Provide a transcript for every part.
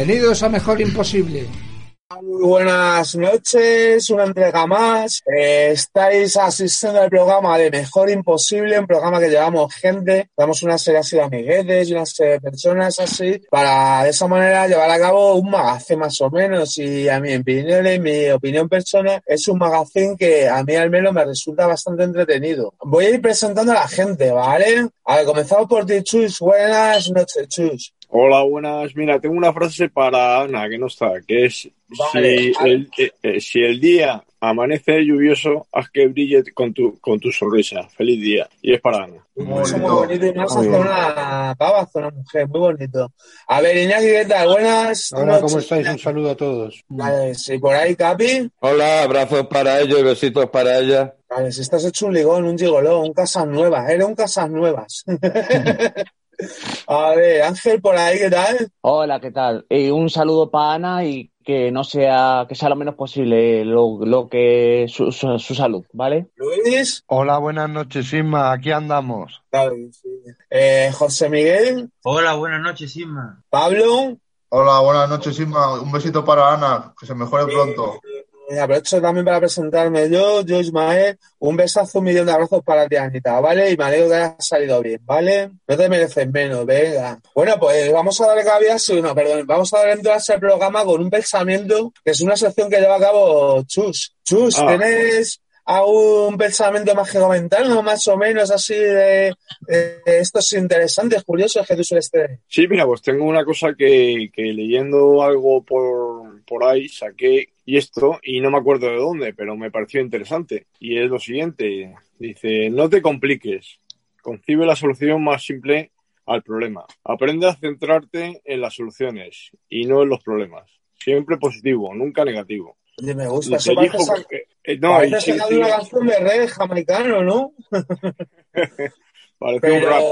Bienvenidos a Mejor Imposible. Buenas noches, una entrega más. Eh, estáis asistiendo al programa de Mejor Imposible, un programa que llevamos gente, damos una serie así de amiguetes y una serie de personas así, para de esa manera llevar a cabo un magazine más o menos. Y a mi opinión, y mi opinión personal, es un magazine que a mí al menos me resulta bastante entretenido. Voy a ir presentando a la gente, ¿vale? A ver, comenzamos por ti, Chus. Buenas noches, Chus. Hola, buenas. Mira, tengo una frase para Ana, que no está, que es, Vale, si, vale. el, eh, eh, si el día amanece lluvioso, haz que brille con tu, con tu sonrisa. Feliz día. Y es para Ana. Muy, bonito y más hacia una pava, hacia una mujer, muy bonito. A ver, Iñaki, ¿qué tal? Buenas Hola, noches. ¿cómo estáis? Un saludo a todos. Vale, sí, por ahí, Capi. Hola, abrazos para ellos y besitos para ella. Vale, si estás hecho un ligón, un gigoló, un casas nuevas, eres un casas nuevas. A ver, Ángel, por ahí, ¿qué tal? Hola, ¿qué tal? Eh, un saludo para Ana y que no sea, que sea lo menos posible lo, lo que su, su, su salud, ¿vale? Luis. Hola, buenas noches, Isma. Aquí andamos. Claro, sí. Eh, José Miguel. Hola, buenas noches, Isma. Pablo. Hola, buenas noches, Isma. Un besito para Ana, que se mejore pronto. Aprovecho también para presentarme yo, yo Ismael, un besazo, un millón de abrazos para ti, Anita, ¿vale? Y me alegro que haya salido bien, ¿vale? No te mereces menos, venga. Bueno, pues vamos a darle cabida, no, perdón, vamos a dar entrada al programa con un pensamiento, que es una sección que lleva a cabo Chus. Chus, Ah. ¿Tienes algún pensamiento más que comentar, no? Más o menos así de, de estos interesantes, curiosos que tú sueles tener. Sí, mira, pues tengo una cosa que, que leyendo algo por, por ahí saqué y esto, y no me acuerdo de dónde, pero me pareció interesante. Y es lo siguiente, dice, no te compliques, concibe la solución más simple al problema. Aprende a centrarte en las soluciones y no en los problemas. Siempre positivo, nunca negativo. Me gusta, eso "Hijo, sa- eh, no, y de una canción de reggae jamaicano, ¿no? parece un Pero rap.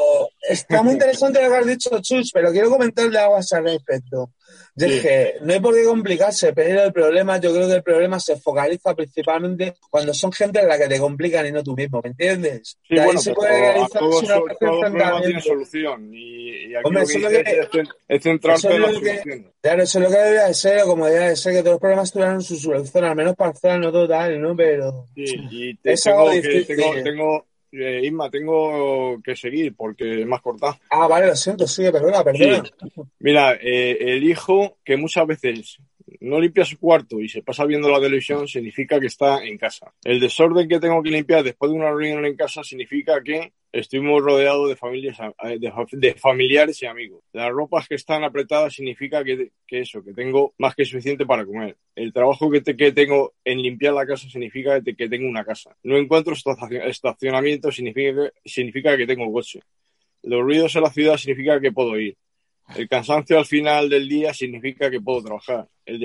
está muy interesante lo que has dicho, Chus, pero quiero comentarle algo a ese respecto. Y es Sí. que no hay por qué complicarse, pero el problema, yo creo que el problema se focaliza principalmente cuando son gente en la que te complican y no tú mismo, ¿me entiendes? Sí, bueno, se puede a realizar todo, una todo tiene solución. Y, y aquí Hombre, lo que eso es que- es, es en la solución. Claro, eso es lo que debería de ser, o como debería de ser, que todos los problemas tuvieran su solución, al menos parcial, no total, ¿no? Pero Sí, y te- es algo tengo que, difícil. tengo, tengo, eh, Isma, tengo que seguir porque es más corta. Ah, vale, lo siento, sigue, perdona, perdona. Mira, eh, el hijo que muchas veces no limpia su cuarto y se pasa viendo la televisión significa que está en casa. El desorden que tengo que limpiar después de una reunión en casa significa que estoy muy rodeado de, familias, de, familiares y amigos. Las ropas que están apretadas significa que, eso, que tengo más que suficiente para comer. El trabajo que, te- que tengo en limpiar la casa significa que, te- que tengo una casa. No encuentro estacion- estacionamiento significa que, significa que tengo coche. Los ruidos en la ciudad significa que puedo ir. El cansancio al final del día significa que puedo trabajar. El,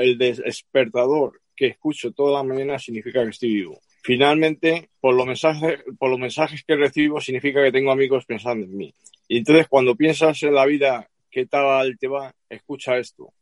el despertador que escucho toda la mañana significa que estoy vivo. Finalmente, por los mensajes, por los mensajes que recibo significa que tengo amigos pensando en mí. Y entonces cuando piensas en la vida, ¿qué tal te va? Escucha esto.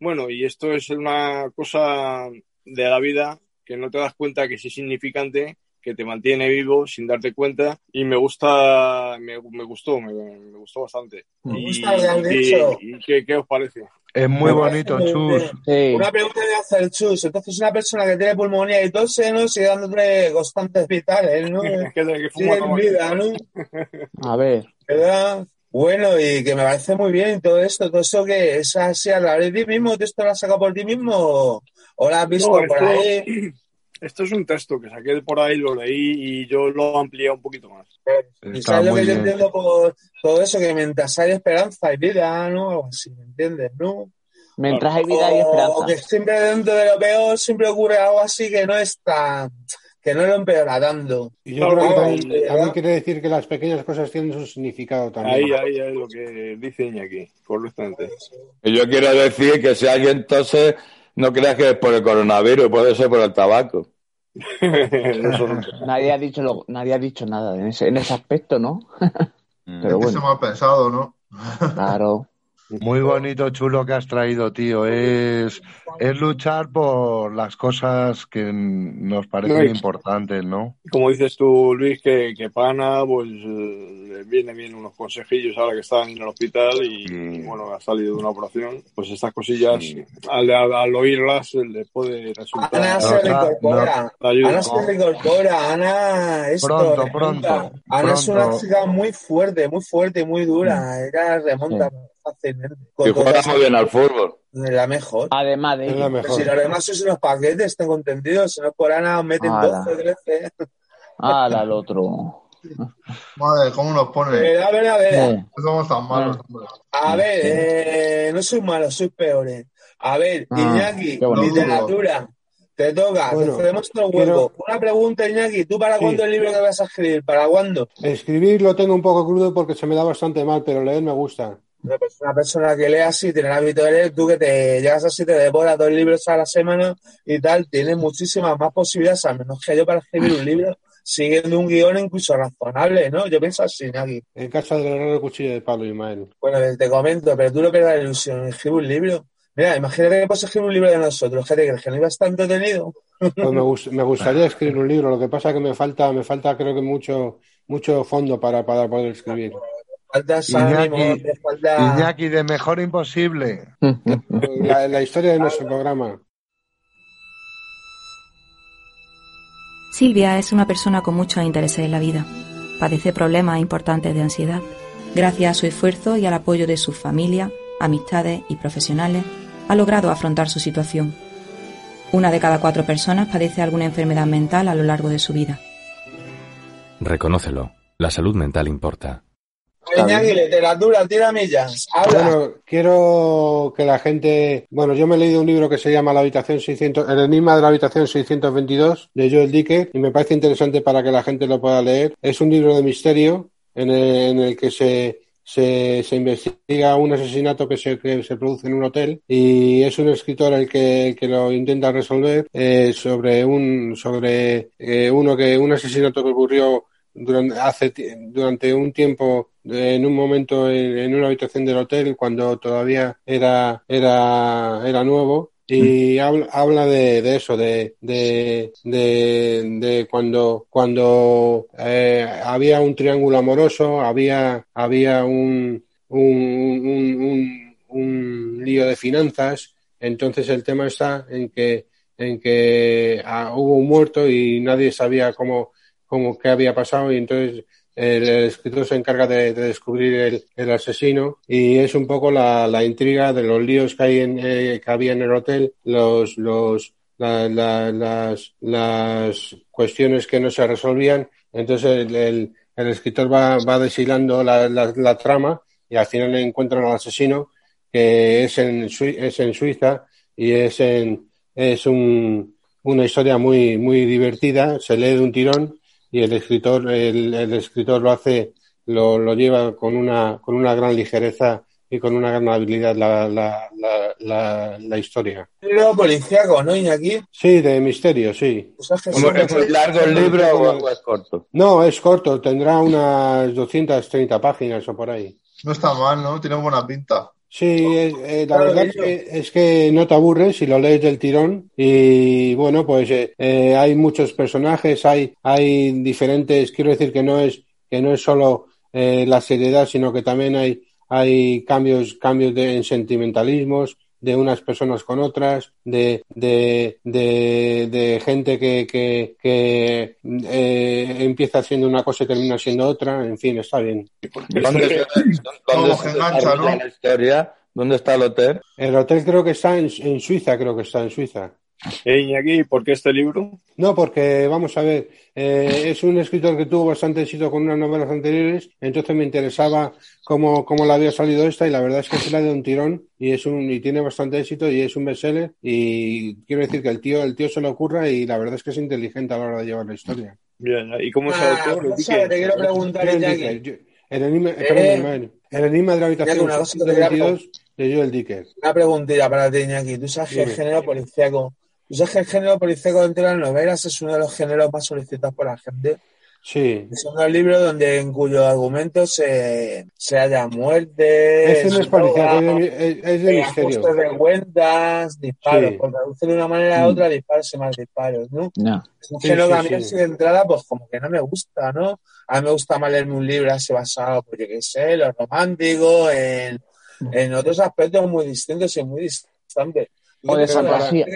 Bueno, y esto es una cosa de la vida que no te das cuenta que es insignificante, que te mantiene vivo sin darte cuenta y me gusta, me, me gustó, me, me gustó bastante. Me Y, gusta lo que has y- dicho. y ¿qué, qué os parece? Es muy bonito, muy Chus. Sí. Una pregunta de hacer Chus. Entonces, una persona que tiene pulmonía y tose, ¿no? Sigue dándole constantes vitales, ¿no? que, que fuma vida, ¿no? A ver, ¿Verdad? Bueno, y que me parece muy bien todo esto, todo eso que es así a través de ti mismo, ¿tú esto lo has sacado por ti mismo o, o lo has visto No, por esto- ahí? Esto es un texto que saqué por ahí, lo leí y yo lo amplié un poquito más. Y Está sabes lo que yo entiendo por todo eso, que mientras hay esperanza hay vida, ¿no? Algo así, ¿me entiendes, no? mientras hay vida hay O, o que esperanza. siempre dentro de lo peor siempre ocurre algo así que no es tan, que no lo empeora tanto. Y yo creo que también, también quiere decir que las pequeñas cosas tienen su significado también. Ahí, ahí es lo que dice Iñaki, correctamente. Y yo quiero decir que si alguien tose, no creas que es por el coronavirus, puede ser por el tabaco. Nadie ha dicho lo- nadie ha dicho nada en ese, en ese aspecto, ¿no? Es Pero que se bueno, me ha pensado, ¿no? claro. Muy bonito, chulo que has traído, tío. Es, es luchar por las cosas que nos parecen y- importantes, ¿no? Como dices tú, Luis, que, que Pana, pues eh, le viene bien unos consejillos ahora que está en el hospital y, y, bueno, ha salido de una operación. Pues estas cosillas, al, al, al oírlas, le puede resultar. Ana se reincorpora. no. Ana se reincorpora. Ana, esto, Pronto, remonta. pronto, Ana es una chica muy fuerte, muy fuerte, muy dura. Ella remonta fácilmente. Y Con juega muy bien al fútbol. la mejor. Además de la. Pero si mejor. los demás sois unos paquetes, tengo entendido. Si no es por Ana, os meten Ala. 12, 13. Ala, al otro. Madre, ¿cómo nos pone? Pero, a ver, a ver. Eh, No somos tan malos, hombre. A ver, eh, no soy malo, soy peores. A ver, Ah, Iñaki, literatura. Te toca, Bueno, te cedemos todo el quiero- huevo. Una pregunta, Iñaki, ¿tú para Sí. cuándo el libro que vas a escribir? ¿Para cuándo? Escribir lo tengo un poco crudo porque se me da bastante mal, pero leer me gusta. Una persona, que lea así, tiene el hábito de leer, tú que te llegas así, te devoras dos libros a la semana y tal, tienes muchísimas más posibilidades, al menos que yo para escribir un libro, siguiendo un guion incluso razonable, ¿no? Yo pienso así, Iñaki. En casa del herrero cuchillo de palo, Ismael. Bueno, te comento, pero tú no pierdas la ilusión, escribe un libro. Mira, imagínate que puedes escribir un libro de nosotros, ¿qué te crees? ¿Que no iba a estar entretenido? Pues me, gus- me gustaría escribir un libro, lo que pasa que me falta, me falta creo que mucho, mucho fondo para, para poder escribir. Iñaki, de mejor imposible. La, la historia de nuestro programa. Silvia es una persona con muchos intereses en la vida. Padece problemas importantes de ansiedad. Gracias a su esfuerzo y al apoyo de su familia, amistades y profesionales, ha logrado afrontar su situación. Una de cada cuatro personas padece alguna enfermedad mental a lo largo de su vida. Reconócelo. La salud mental importa. Iñaki, literatura, tira millas, habla. Bueno, quiero que la gente. Bueno, yo me he leído un libro que se llama La habitación 600, El enigma de la habitación 622 de Joel Dicker y me parece interesante para que la gente lo pueda leer. Es un libro de misterio en el, en el que se, se, se investiga un asesinato que se, que se produce en un hotel y es un escritor el que, el que lo intenta resolver eh, sobre un sobre eh, uno que un asesinato que ocurrió durante, hace, durante un tiempo, en un momento en, en una habitación del hotel, cuando todavía era, era, era nuevo, y habla, habla de, de eso, de, de, de, de cuando, cuando eh, había un triángulo amoroso, había, había un, un, un, un, un lío de finanzas, entonces el tema está en que, en que ah, hubo un muerto y nadie sabía cómo, cómo qué había pasado y entonces el, escritor se encarga de, de descubrir el, asesino y es un poco la, intriga de los líos que hay en, eh, que había en el hotel, los, los, la- la- las, las cuestiones que no se resolvían. Entonces el, el, escritor va, va deshilando la, trama y al final encuentran al asesino que es en, es en Suiza y es en, es un, una historia muy, muy divertida, se lee de un tirón y el escritor, el, el escritor lo hace, lo, lo lleva con una, con una gran ligereza y con una gran habilidad la, la, la, la, la historia. Libro policíaco, ¿no, Iñaki? Sí, de misterio, sí. O sea, que ¿Cómo siempre- ¿Es muy largo el libro o o es corto? No, es corto, tendrá unas 230 páginas o por ahí. No está mal, ¿no? Tiene buena pinta. Sí, es- eh, la Claro, verdad es que, es que no te aburres si lo lees del tirón. Y bueno, pues eh, eh, hay muchos personajes, hay, hay diferentes, quiero decir que no es, que no es solo eh, la seriedad, sino que también hay, hay cambios, cambios de, en sentimentalismos de unas personas con otras, de, de, de, de gente que, que, que eh, empieza siendo una cosa y termina siendo otra, en fin, está bien. ¿Dónde se, dónde Como se que engancha, desarrolla ¿no? la historia? ¿Dónde está el hotel? El hotel creo que está en, en Suiza, creo que está en Suiza. Eh, Iñaki, ¿por qué este libro? No, porque vamos a ver, eh, es un escritor que tuvo bastante éxito con unas novelas anteriores, entonces me interesaba cómo, cómo le había salido esta y la verdad es que se la de un tirón y es un y tiene bastante éxito y es un bestseller y quiero decir que el tío el tío se le ocurra y la verdad es que es inteligente a la hora de llevar la historia. Bien, ¿y cómo es el Ah, autor? no sé, te quiero preguntar, Iñaki. El enigma, Eh, el enigma de la habitación una cosa que te quería 122 de Joel Dicker. Una preguntilla para ti, Iñaki. Tú sabes que el género policíaco, tú sabes que el género policíaco dentro de las novelas es uno de los géneros más solicitados por la gente. Sí. Son dos libros donde en cuyo argumento se, se halla muerte, Ese no es policía, es de, es- es de misterio. ajustes de cuentas, disparos, Sí. por traducir de una manera a otra, disparos y más disparos, ¿no? No. Es un Sí, género sí, que a mí sí. así de entrada, pues como que no me gusta, ¿no? A mí me gusta más leerme un libro así basado, pues yo qué sé, en lo romántico, en, en otros aspectos muy distintos y muy distantes. O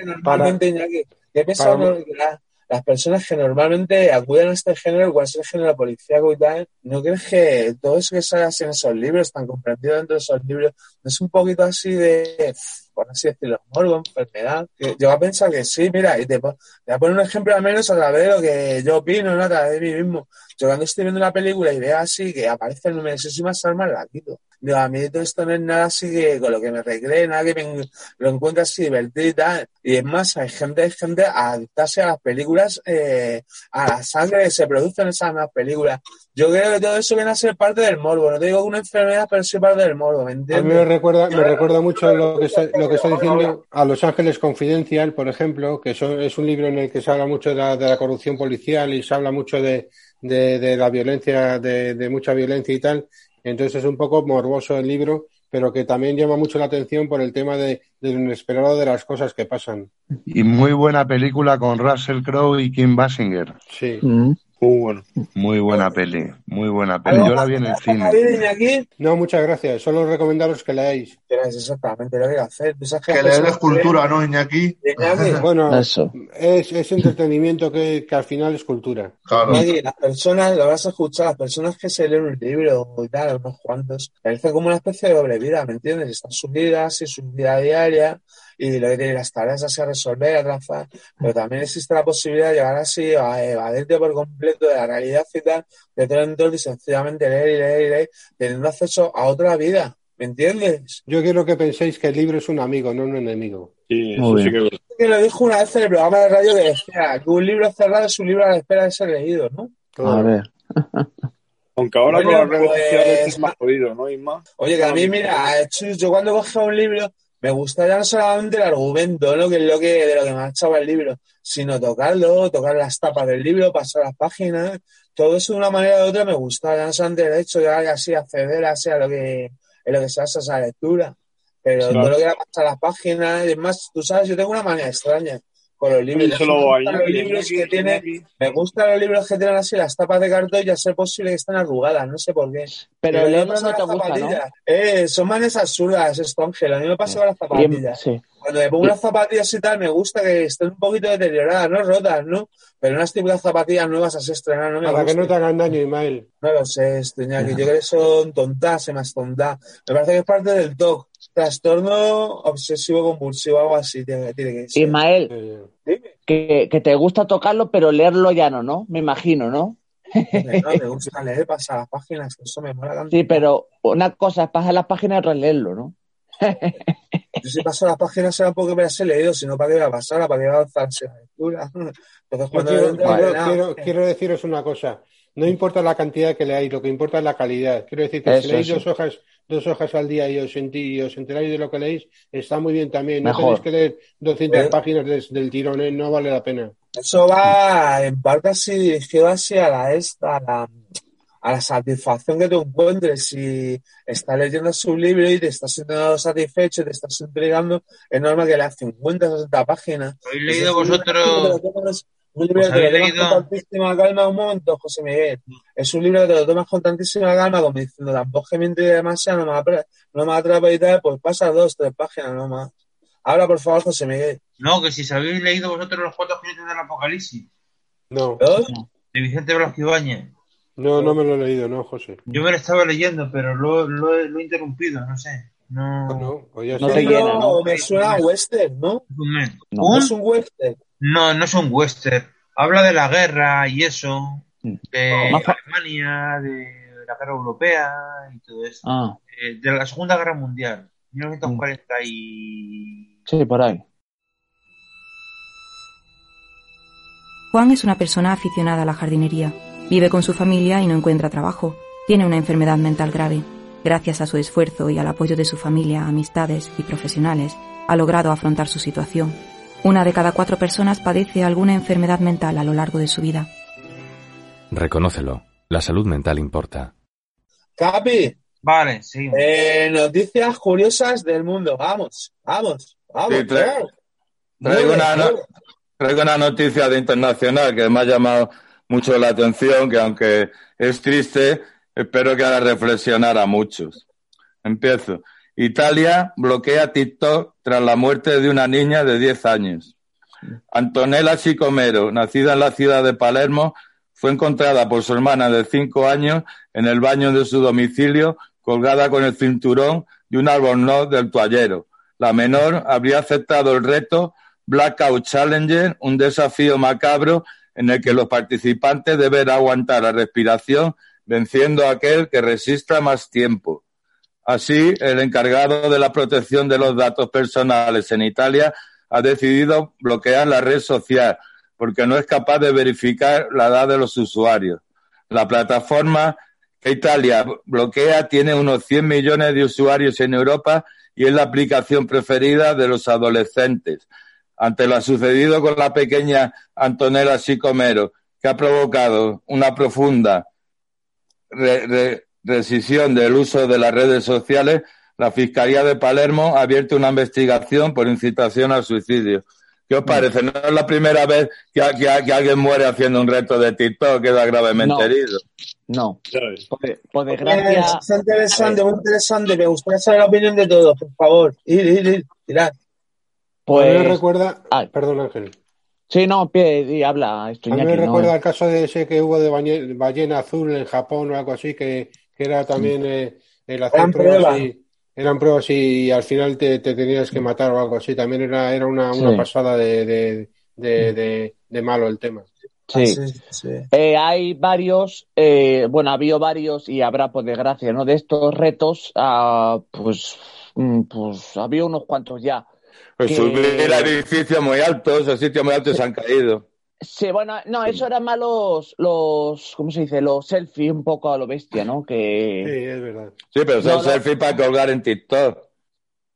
Normalmente, Iñaki, yo he pensado para- que la- las personas que normalmente acuden a este género, cual es el género policíaco y tal, ¿no crees que todo eso que sale así en esos libros, tan comprendido dentro de esos libros, no es un poquito así de, por así decirlo, morbo, enfermedad? Que yo voy a pensar que sí, mira, y te, te voy a poner un ejemplo al menos a través de lo que yo opino, ¿no? a través de mí mismo. Yo cuando estoy viendo una película y veo así que aparece el numerosísimas armas, la quito. Digo, a mí todo esto no es nada así que con lo que me recree, nada que me lo encuentre así divertido y tal. Y es más, hay gente, hay gente a adaptarse a las películas, eh, a la sangre que se produce en esas mismas películas. Yo creo que todo eso viene a ser parte del morbo. No te digo una enfermedad, pero sí parte del morbo, ¿me A mí entiendes? me recuerda, me recuerda mucho lo que, está, lo que está diciendo a Los Ángeles Confidencial, por ejemplo, que son- es un libro en el que se habla mucho de la, de la corrupción policial y se habla mucho de, de, de la violencia, de, de mucha violencia y tal. Entonces es un poco morboso el libro, pero que también llama mucho la atención por el tema de, de lo inesperado de las cosas que pasan. Y muy buena película con Russell Crowe y Kim Basinger. Sí. Mm. Muy bueno. Muy buena peli, muy buena peli. Yo la vi en el cine. aquí? No, muchas gracias. Solo recomendaros que leáis. Es exactamente lo que hacer. Que las leer personas es cultura, ¿no, Iñaki? Iñaki, Bueno, Eso. es, es entretenimiento que, que al final es cultura. Claro. Iñaki, las personas, lo vas a escuchar, las personas que se leen un libro y tal, unos cuantos, parecen como una especie de doble vida, ¿me entiendes? Están sus vidas y su vida diaria y lo que las tareas así a resolver, a trazar, pero también existe la posibilidad de llegar así a evadirte por completo de la realidad y tal, de todo el entorno y sencillamente leer y leer y leer, teniendo acceso a otra vida, ¿me entiendes? Yo quiero que penséis que el libro es un amigo, no un enemigo. Sí, eso Muy sí bien. que lo dijo una vez en el programa de radio que decía que un libro cerrado es un libro a la espera de ser leído, ¿no? A ver. Aunque ahora Bueno, con las redes pues, sociales es más jodido, ¿no, Isma? Oye, que a mí, mira, yo cuando cogía un libro, me gusta ya no solamente el argumento, ¿no? que es lo que, de lo que me ha echado el libro, sino tocarlo, tocar las tapas del libro, pasar las páginas, todo eso de una manera u otra me gusta, ya no solamente el hecho de así acceder así a lo que, en lo que se hace esa lectura, pero Claro. todo lo que era pasar las páginas, y más, tú sabes, yo tengo una manía extraña con los libros. Me los libros que tienen, Iñaki. me gustan los libros que tienen así las tapas de cartón y a ser posible que estén arrugadas, no sé por qué. Pero el libro no te las gusta, ¿no? zapatillas. Eh, son manes absurdas, esto, Ángel. A mí me pasa con las zapatillas. sí. Cuando me pongo unas zapatillas y tal, me gusta que estén un poquito deterioradas, no rotas, ¿no? Pero unas típicas zapatillas nuevas así estrenar no me Para que no te hagan daño, Ismael. No lo sé, Iñaki. Yo creo que son tontas, se más tontas. Me parece que es parte del TOC. Trastorno obsesivo compulsivo, algo así tiene, tiene que ser. Ismael, Eh, Dime. que, que te gusta tocarlo, pero leerlo ya no, ¿no? Me imagino, ¿no? No, me gusta leer, pasar las páginas, que eso me mola tanto. Sí, pero una cosa es pasar las páginas y otra es leerlo, ¿no? Yo si paso las páginas será porque me las he leído, sino para que me la pasara, para que me avanzase la lectura. Entonces, cuando quiero, entro, quiero- nada, quiero- quiero deciros una cosa. No importa la cantidad que leáis, lo que importa es la calidad. Quiero decir que Eso, si leéis eso. dos hojas, dos hojas al día y os, sentí- y os enteráis de lo que leéis, está muy bien también. No Mejor. tenéis que leer 200 ¿Eh? páginas des- del tirón, ¿eh? no vale la pena. Eso va en parte así dirigido así a la esta, a la, a la satisfacción que tú encuentres. Si estás leyendo su libro y te estás sintiendo satisfecho, te estás intrigando, es normal que leas 50, 60 páginas. ¿Habéis leído vosotros? Un libro ¿Os que te lo tomas leído? con tantísima calma, un momento, José Miguel. Es un libro que te lo tomas con tantísima calma, como diciendo, tampoco que me demasiado, no me, no me atrapa y tal, pues pasa dos, tres páginas, no más. Habla, por favor, José Miguel. No, que si habéis leído vosotros los cuatro jinetes del apocalipsis, No, ¿Dos? de Vicente Blasco Ibáñez. no, no me lo he leído, no, José. Yo me lo estaba leyendo, pero lo, lo, he- lo he interrumpido, no sé. No. No, pues No te Libro llena, ¿no? Me suena a western, ¿no? No. Es un western. No, no es un western. Habla de la guerra y eso, de Más fa- Alemania, de la guerra europea y todo eso. Ah, Eh, de la Segunda Guerra Mundial, 1940 y... sí, por ahí. Juan es una persona aficionada a la jardinería. Vive con su familia y no encuentra trabajo. Tiene una enfermedad mental grave. Gracias a su esfuerzo y al apoyo de su familia, amistades y profesionales, ha logrado afrontar su situación. Una de cada cuatro personas padece alguna enfermedad mental a lo largo de su vida. Reconócelo. La salud mental importa. Capi, Vale, sí. eh, noticias curiosas del mundo. Vamos, vamos, vamos. Sí, tra- claro. Traigo una, no- mueve. traigo una noticia de internacional que me ha llamado mucho la atención, que aunque es triste, espero que haga reflexionar a muchos. Empiezo. Italia bloquea TikTok tras la muerte de una niña de 10 años. Antonella Sicomero, nacida en la ciudad de Palermo, fue encontrada por su hermana de 5 años en el baño de su domicilio, colgada con el cinturón de un albornoz del toallero. La menor habría aceptado el reto Blackout Challenger, un desafío macabro en el que los participantes deben aguantar la respiración venciendo a aquel que resista más tiempo. Así, el encargado de la protección de los datos personales en Italia ha decidido bloquear la red social porque no es capaz de verificar la edad de los usuarios. La plataforma que Italia bloquea tiene unos 100 millones de usuarios en Europa y es la aplicación preferida de los adolescentes. Ante lo sucedido con la pequeña Antonella Sicomero, que ha provocado una profunda rescisión del uso de las redes sociales, la Fiscalía de Palermo ha abierto una investigación por incitación al suicidio. ¿Qué os parece? No es la primera vez que, que- que alguien muere haciendo un reto de TikTok, queda gravemente No. herido. No. Por, por Eh, desgracia, Está interesante, muy interesante. Me gustaría saber la opinión de todos, por favor. Ir, ir, ir, tirad. A mí me pues. recuerda. Ay. Perdón, Ángel. Sí, no, pie, y habla esto, A mí me no. recuerda el caso de ese que hubo de ballena azul en Japón o algo así, que, que era también eh, el hacer Eran pruebas pruebas. y eran pruebas y al final te, te tenías que matar o algo así. También era, era una, una Sí. pasada de, de, de, de, de malo el tema. Sí. Ah, sí, sí. Eh, hay varios, eh, bueno, ha habido varios y habrá, por desgracia, ¿no? De estos retos, ah, pues, mm, pues había unos cuantos ya. Pues Que- subir a edificios muy altos, a sitios muy altos se han caído. Sí, bueno, no, eso eran más los, los, ¿cómo se dice? Los selfies un poco a lo bestia, ¿no? Sí, Que, es verdad. Sí, pero son No, no. selfies para colgar en TikTok.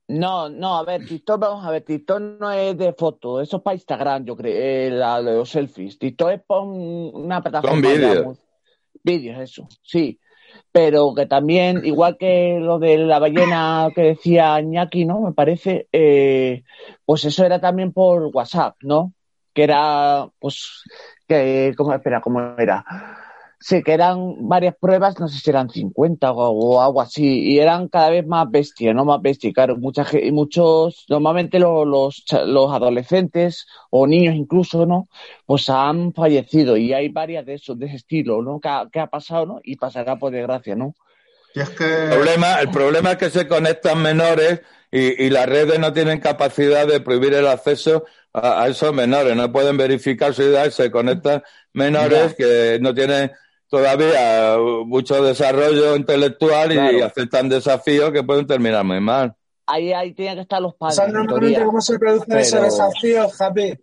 no, no, a ver, TikTok, vamos a ver, TikTok no es de foto, eso es para Instagram, yo creo, eh, la- los selfies. TikTok es para un- una plataforma. Son vídeos. Vídeos, eso, sí. Pero que también, igual que lo de la ballena que decía Iñaki, ¿no? Me parece, eh, pues eso era también por WhatsApp, ¿no? Que era, pues, que, ¿cómo, espera, ¿cómo era? Sí, que eran varias pruebas, no sé si eran 50 o, o algo así, y eran cada vez más bestias, ¿no? Más bestias, claro, mucha, ge- y muchos, normalmente lo- los, cha- los adolescentes o niños incluso, ¿no? Pues han fallecido y hay varias de esos, de ese estilo, ¿no? Que ha, que ha pasado, ¿no? Y pasará por desgracia, ¿no? Y es El problema, el problema es que se conectan menores y, y las redes no tienen capacidad de prohibir el acceso a, a esos menores. No pueden verificar su edad y se conectan menores que no tienen todavía mucho desarrollo intelectual y aceptan desafíos que pueden terminar muy mal. Ahí, ahí tienen que estar los padres, ¿Sabes en normalmente teoría. cómo se producen esos Pero- desafíos, Happy?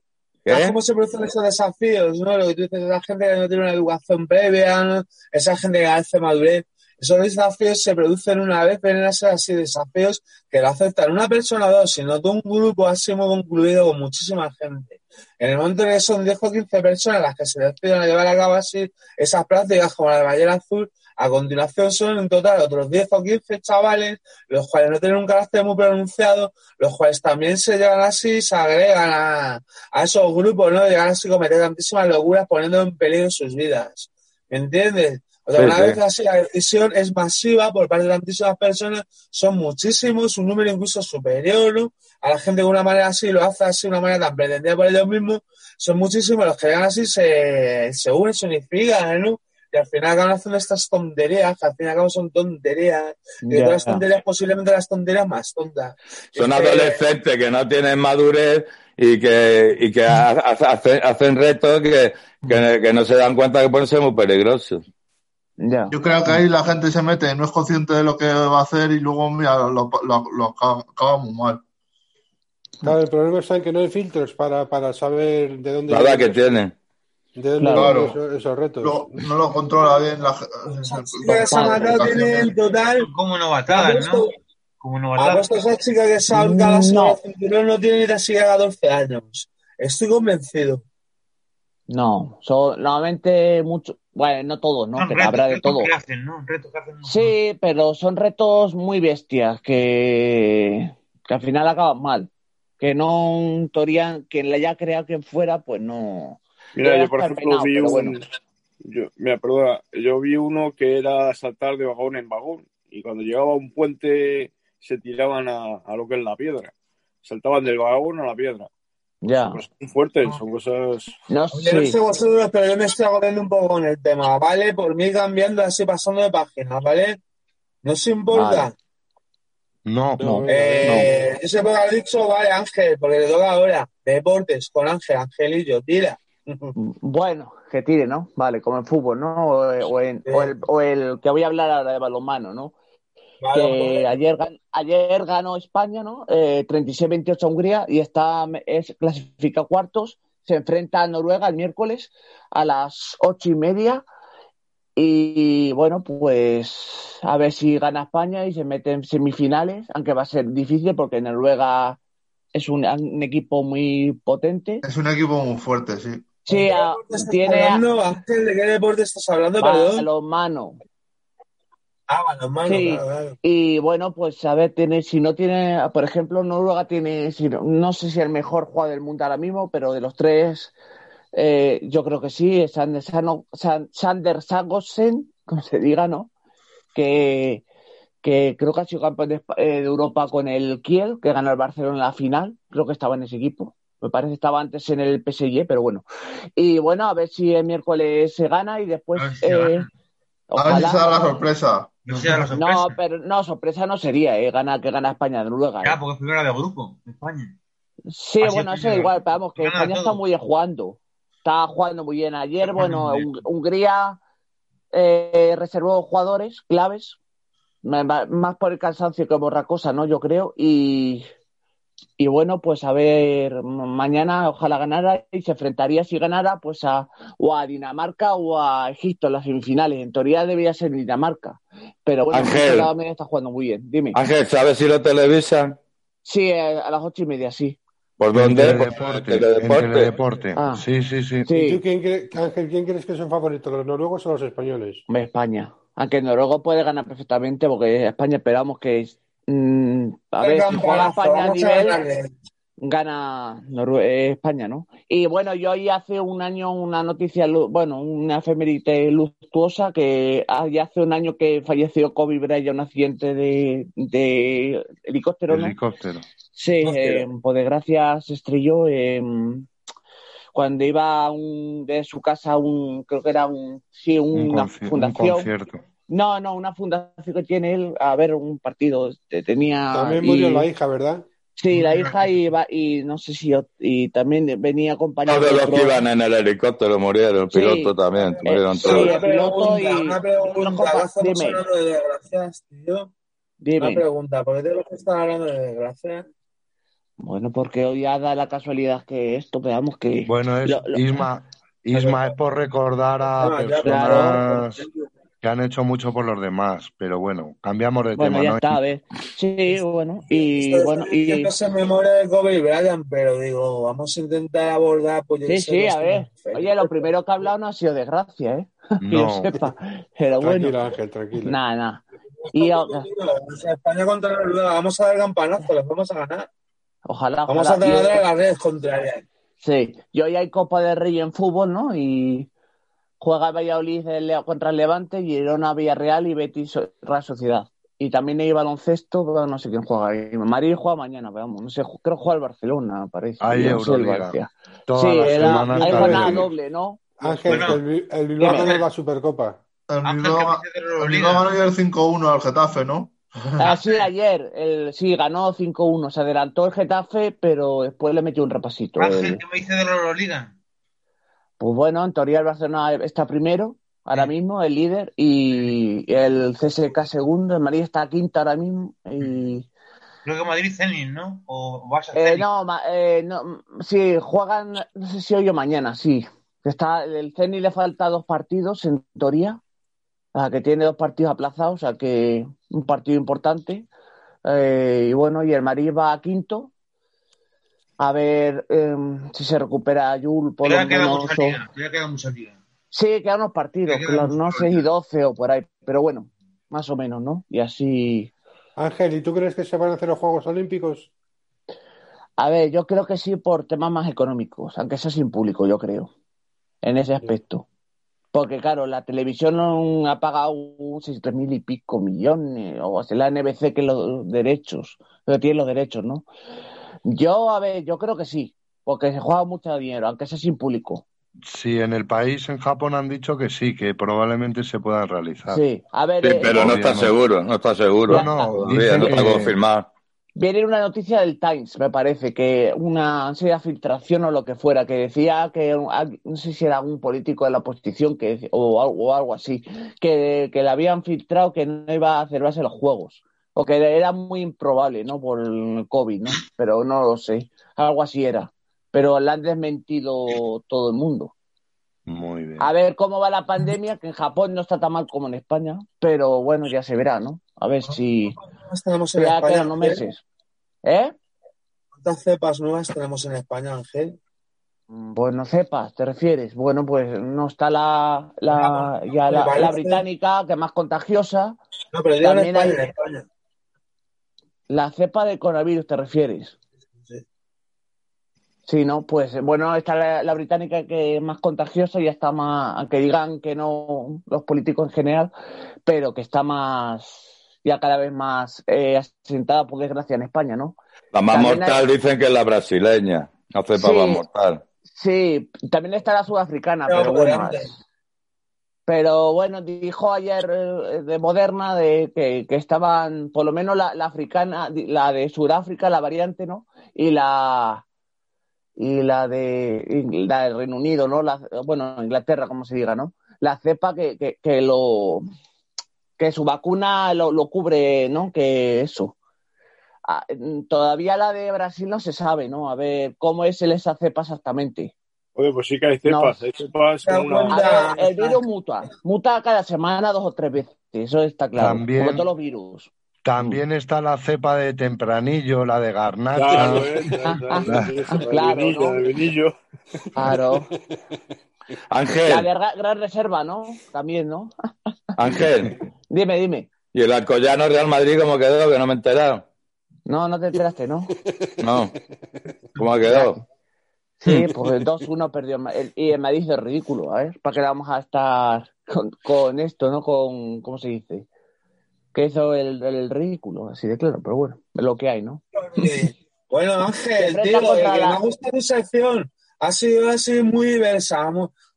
¿Qué? ¿Sabes cómo se producen esos desafíos? ¿no? Lo que tú dices, esa gente que no tiene una educación previa, ¿no? esa gente que hace madurez. Esos desafíos se producen una vez, ser así desafíos que lo aceptan una persona o dos, sino todo un grupo así muy concluido con muchísima gente. En el momento en que son 10 o 15 personas las que se deciden a llevar a cabo así esas prácticas como la de ballena azul, a continuación son en total otros 10 o 15 chavales, los cuales no tienen un carácter muy pronunciado, los cuales también se llegan así, se agregan a, a esos grupos, ¿no? Llegan así a cometer tantísimas locuras poniendo en peligro sus vidas. ¿Me entiendes? O sea, Sí, una sí. vez así la decisión es masiva por parte de tantísimas personas, son muchísimos, un número incluso superior, ¿no? A la gente de una manera así, lo hace así de una manera tan pretendida por ellos mismos, son muchísimos los que llegan así, se, se unen, se unifican, ¿no? Y al final acaban haciendo estas tonterías, que al fin y al cabo son tonterías, y todas las tonterías, posiblemente las tonterías más tontas. Son Es adolescentes que no tienen madurez y que, y que ha- hacen, hacen retos que, que, que no se dan cuenta que pueden ser muy peligrosos. Ya. yo creo que ahí la gente se mete, no es consciente de lo que va a hacer y luego, mira, lo, lo, lo acaba, acaba muy mal. Claro, el problema está en que no hay filtros para, para saber de dónde Nada que tienen. de dónde Claro. esos, esos retos. Lo- no lo controla bien la chica que se ha matado tiene en total, ¿Cómo no va a estar, no? Apuesto- ¿Cómo no va a apuesto esa chica que se ha ahorcado No. cinturón no tiene ni tan siquiera 14 años. Estoy convencido. No, son, normalmente mucho, Bueno, no todos, ¿no? Son Que retos, habrá de todo. que hacen, ¿no? Retos que hacen. ¿no? Sí, pero son retos muy bestias que, que al final acaban mal. Que no, teoría, quien le haya creado quien fuera, pues no. Mira, yo por ejemplo vi pero un. bueno. Yo, mira, perdona, yo vi uno que era saltar de vagón en vagón y cuando llegaba a un puente se tiraban a, a lo que es la piedra. Saltaban del vagón a la piedra. Ya. Son cosas muy fuertes, son cosas. No Oye, no sé. vosotros, pero yo me estoy agobiando un poco con el tema, ¿vale? Por mí cambiando así, pasando de página, ¿vale? ¿No os importa? Vale. No, No, Eh, yo sé por dicho, vale, Ángel, porque le toca ahora. Deportes con Ángel, Angelillo, tira. Bueno, que tire, ¿no? Vale, como en fútbol, ¿no? O, o en- o el, o el que voy a hablar ahora de balonmano, ¿no? Que ayer, gan- ayer ganó España, ¿no? Eh, 36-28 a Hungría y está es clasifica a cuartos. Se enfrenta a Noruega el miércoles a las ocho y media. Y bueno, pues a ver si gana España y se mete en semifinales, aunque va a ser difícil porque Noruega es un, un equipo muy potente. Es un equipo muy fuerte, sí. Sí, ¿de qué a- deporte estás tiene a- hablando, Ángel? ¿De qué deporte estás hablando, perdón? balonmano. Ah, Sí. claro, claro. Y bueno, pues a ver, tiene, si no tiene, por ejemplo, Noruega tiene, si no, no sé si el mejor jugador del mundo ahora mismo, pero de los tres, eh, yo creo que sí, es Sander, Sano- San- Sander Sagosen, como se diga, ¿no? Que, que creo que ha sido campeón de, eh, de Europa con el Kiel, que ganó el Barcelona en la final, creo que estaba en ese equipo. Me parece que estaba antes en el PSG, pero bueno. Y bueno, a ver si el miércoles se gana y después. A ver si eh. A ver si se da la sorpresa. No la sorpresa. No, pero no, sorpresa no sería, ¿eh? Gana, que gana España de Noruega. Ya, ¿eh? porque es primera de grupo, España. Sí, así bueno, es eso primero. igual, pero vamos, que España todo. está muy bien jugando. Está jugando muy bien. Ayer, bueno, bien. Hungría eh, reservó jugadores claves, más por el cansancio que por otra cosa, ¿no? Yo creo. Y, y bueno, pues a ver, mañana ojalá ganara y se enfrentaría, si ganara, pues a, o a Dinamarca o a Egipto en las semifinales. En teoría debería ser Dinamarca. Pero bueno, Ángel. Egipto también está jugando muy bien. Dime. Ángel, ¿sabes si lo televisan? Sí, eh, a las ocho y media, sí. ¿Por En dónde? Teledeporte. En Teledeporte. Teledeporte. Ah. Sí, sí, sí. ¿Y Sí. tú quién cree- Ángel, quién crees que son favoritos, los noruegos o los españoles? España. Aunque Noruega puede ganar perfectamente porque España esperamos que mm, a ver si juega España a nivel gana Norue- eh, España, ¿no? Y bueno, yo ahí hace un año una noticia, bueno, una efeméride luctuosa que ah, hace un año que falleció Kobe Bryant en un accidente de, de helicóptero, ¿no? Helicóptero. Sí, eh, por desgracia se estrelló eh, cuando iba a un- de su casa a un, creo que era un, sí, Un, una conci- un fundación. concierto. No, no, una fundación que tiene él a ver un partido. Te- Tenía. También y- murió la hija, ¿verdad? Sí, la hija iba, y no sé si. Y también venía acompañado Todos los que iban en el helicóptero murieron, el Sí. piloto también, murieron sí, todos. Una el piloto pregunta, y- una pregunta, estamos hablando de desgracias, tío. Una pregunta, ¿por qué tenemos que estar hablando de desgracias? Bueno, porque hoy ya da la casualidad que esto, veamos que. Bueno, es Lo- lo- Isma, Isma es por recordar a Ah, ya, personas claro. Que han hecho mucho por los demás, pero bueno, cambiamos de Bueno, tema, ya ¿no? está, a ver. Sí, bueno, y Esto bueno, y. diciendo se memoria de Kobe Bryant, pero digo, vamos a intentar abordar, pues Sí, sí, a ver. Oye, lo primero que ha hablado no ha sido desgracia, ¿eh? Que yo No, sepa. Pero bueno, Tranquilo, Ángel, tranquilo. nada, nada. Y o- O sea, España contra Noruega, vamos a dar campanazo, les vamos a ganar. ojalá, Vamos a taladrar a las redes contrarias. Sí, y hoy hay Copa del Rey en fútbol, ¿no? Y juega el Valladolid contra el Levante, Girona Villarreal y Betis Real Sociedad. Y también hay baloncesto, pero no sé quién juega ahí. Madrid juega mañana, pero vamos, no sé, creo que juega el Barcelona, parece. hay no sé el. Todas Sí, era- hay jornada doble, ¿no? Ángel, Bueno. el, el Bilbao ganó la Supercopa. El Bilbao, ganó el 5-1 al Getafe, ¿no? Ah, sí, ayer, el, sí, ganó 5-1, se adelantó el Getafe, pero después le metió un repasito. Ángel, el- ¿qué me dices de la Euroliga? Pues bueno, en teoría el Barcelona está primero, ahora mismo, el líder, y el CSK segundo, el Madrid está quinto ahora mismo, y... Creo que Madrid Zenit, ¿no? O Barça Eh, no, ma- eh, no, sí, juegan, no sé si hoy o mañana, sí. Está, el Zenit le falta dos partidos, en teoría, o sea, que tiene dos partidos aplazados, o sea, que un partido importante. Eh, y bueno, y el Madrid va a quinto, a ver eh, si se recupera Yul por lo menos. Sí, quedan unos partidos, Que quedan los no 6 y partidos. 12 o por ahí, pero bueno, más o menos, ¿no? Y así. Ángel, ¿y tú crees que se van a hacer los Juegos Olímpicos? A ver, yo creo que sí por temas más económicos, aunque sea sin público, yo creo, en ese aspecto. Porque, claro, la televisión no ha pagado seis mil y pico millones, o sea, la NBC que los derechos, que tiene los derechos, ¿no? Yo, a ver, yo creo que sí, porque se juega mucho dinero, aunque sea sin público. Sí, en el país, en Japón, han dicho que sí, que probablemente se puedan realizar. Sí, a ver, Sí, eh, pero no está seguro, no está seguro. Ya. No, no, no está que- confirmado. Viene una noticia del Times, me parece, que una era filtración o lo que fuera, que decía que no sé si era algún político de la oposición que, o, algo- o algo así, que, que le habían filtrado que no iba a celebrarse los juegos, o que era muy improbable, ¿no? Por el COVID, ¿no? Pero no lo sé, algo así era. Pero la han desmentido todo el mundo. Muy bien. A ver cómo va la pandemia, que en Japón no está tan mal como en España, pero bueno, ya se verá, ¿no? A ver si ¿Cuántas tenemos en ya España, quedan unos meses. ¿Eh? ¿Cuántas cepas nuevas tenemos en España, Ángel? Mm, Pues no sepas, ¿te refieres? Bueno, pues no está la, la, ya Me la, británica, que es más contagiosa. No, pero digo en España, hay- en España. La cepa de coronavirus, ¿te refieres? Sí. Sí, ¿no? Pues bueno, está la, la británica que es más contagiosa y ya está más, aunque digan que no los políticos en general, pero que está más, ya cada vez más eh, asentada por desgracia en España, ¿no? La más También mortal hay- dicen que es la brasileña. La cepa Sí. más mortal. Sí, también está la sudafricana, pero pero bueno. Pero bueno, dijo ayer eh, de Moderna de que, estaban, por lo menos la, la africana, la de Sudáfrica, la variante, ¿no? Y la y la de la del Reino Unido, ¿no? La, bueno, Inglaterra, como se diga, ¿no? La cepa que, que, que lo que su vacuna lo, lo cubre, ¿no? Que eso. Ah, todavía la de Brasil no se sabe, ¿no? A ver cómo es el- esa cepa exactamente. Oye, pues sí que hay cepas. Hay cepas como una- ver, el virus muta. Muta cada semana dos o tres veces. Eso está claro. También- Como todos los virus. También está la cepa de tempranillo, la de garnacha. Claro, ¿eh? Claro, el Claro, vinillo, ¿no? el vinillo. Claro. La Ángel, de Ra- Gran Reserva, ¿no? También, ¿no? Ángel. Dime, dime. ¿Y el Alcoyano Real Madrid cómo quedó? Que no me he enterado. No, no te enteraste, ¿no? No. ¿Cómo ha quedado? Sí, pues el 2-1 perdió. el el- Y el Madrid hizo ridículo, a ver, ¿para qué vamos a estar con, con esto, no? Con, ¿cómo se dice? Que hizo el, el ridículo, así de claro, pero bueno, es lo que hay, ¿no? Bueno, Ángel, tío, contra que la- me ha gustado tu sección. Ha sido así muy diversa.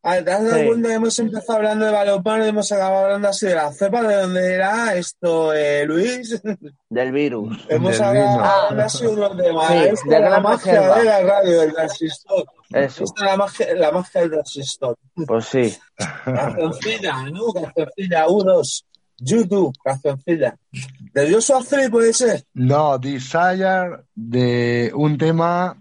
Mu- A ver, ¿Te has dado Sí. cuenta que hemos empezado hablando de balonmano y hemos acabado hablando así de la cepa de dónde era esto, eh, Luis? Del virus. hemos Del hablado hablando así unos temas. Sí, Esta de la gran magia de la radio, del transistor. Eso, Esta es la magia, la magia del transistor. pues sí. Cancioncilla, ¿no? Cancioncilla, unos. YouTube, cancioncilla. De Joshua Free puede ser. No, Desire de un tema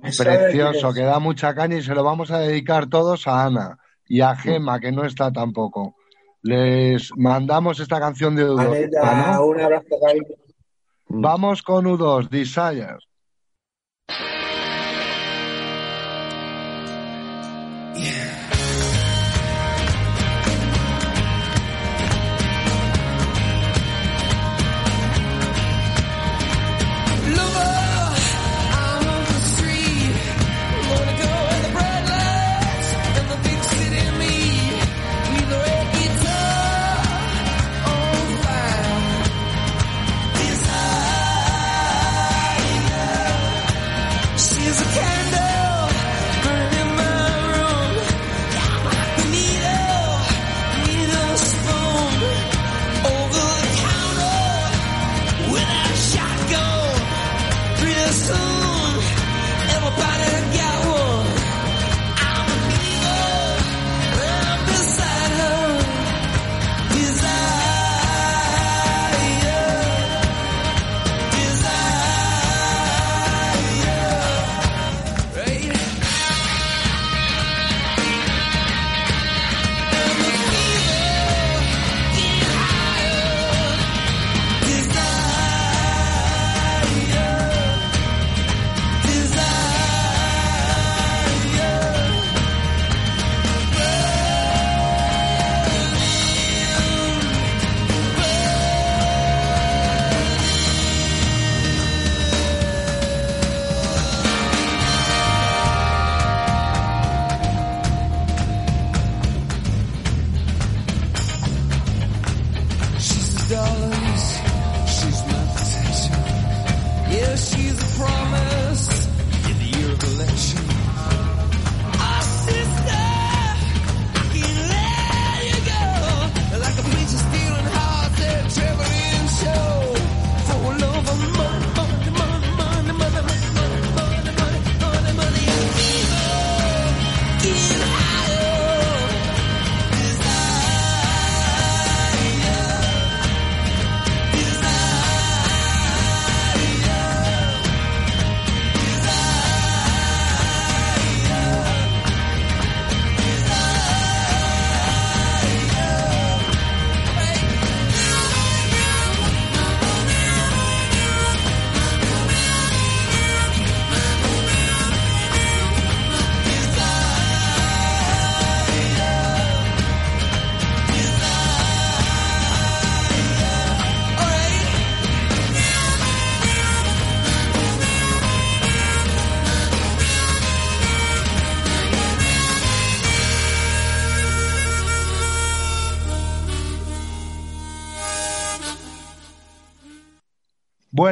precioso que da mucha caña y se lo vamos a dedicar todos a Ana y a Gema, que no está tampoco. Les mandamos esta canción de U2. Anita, ¿no? un abrazo, cariño. Vamos con U2, Desire. She's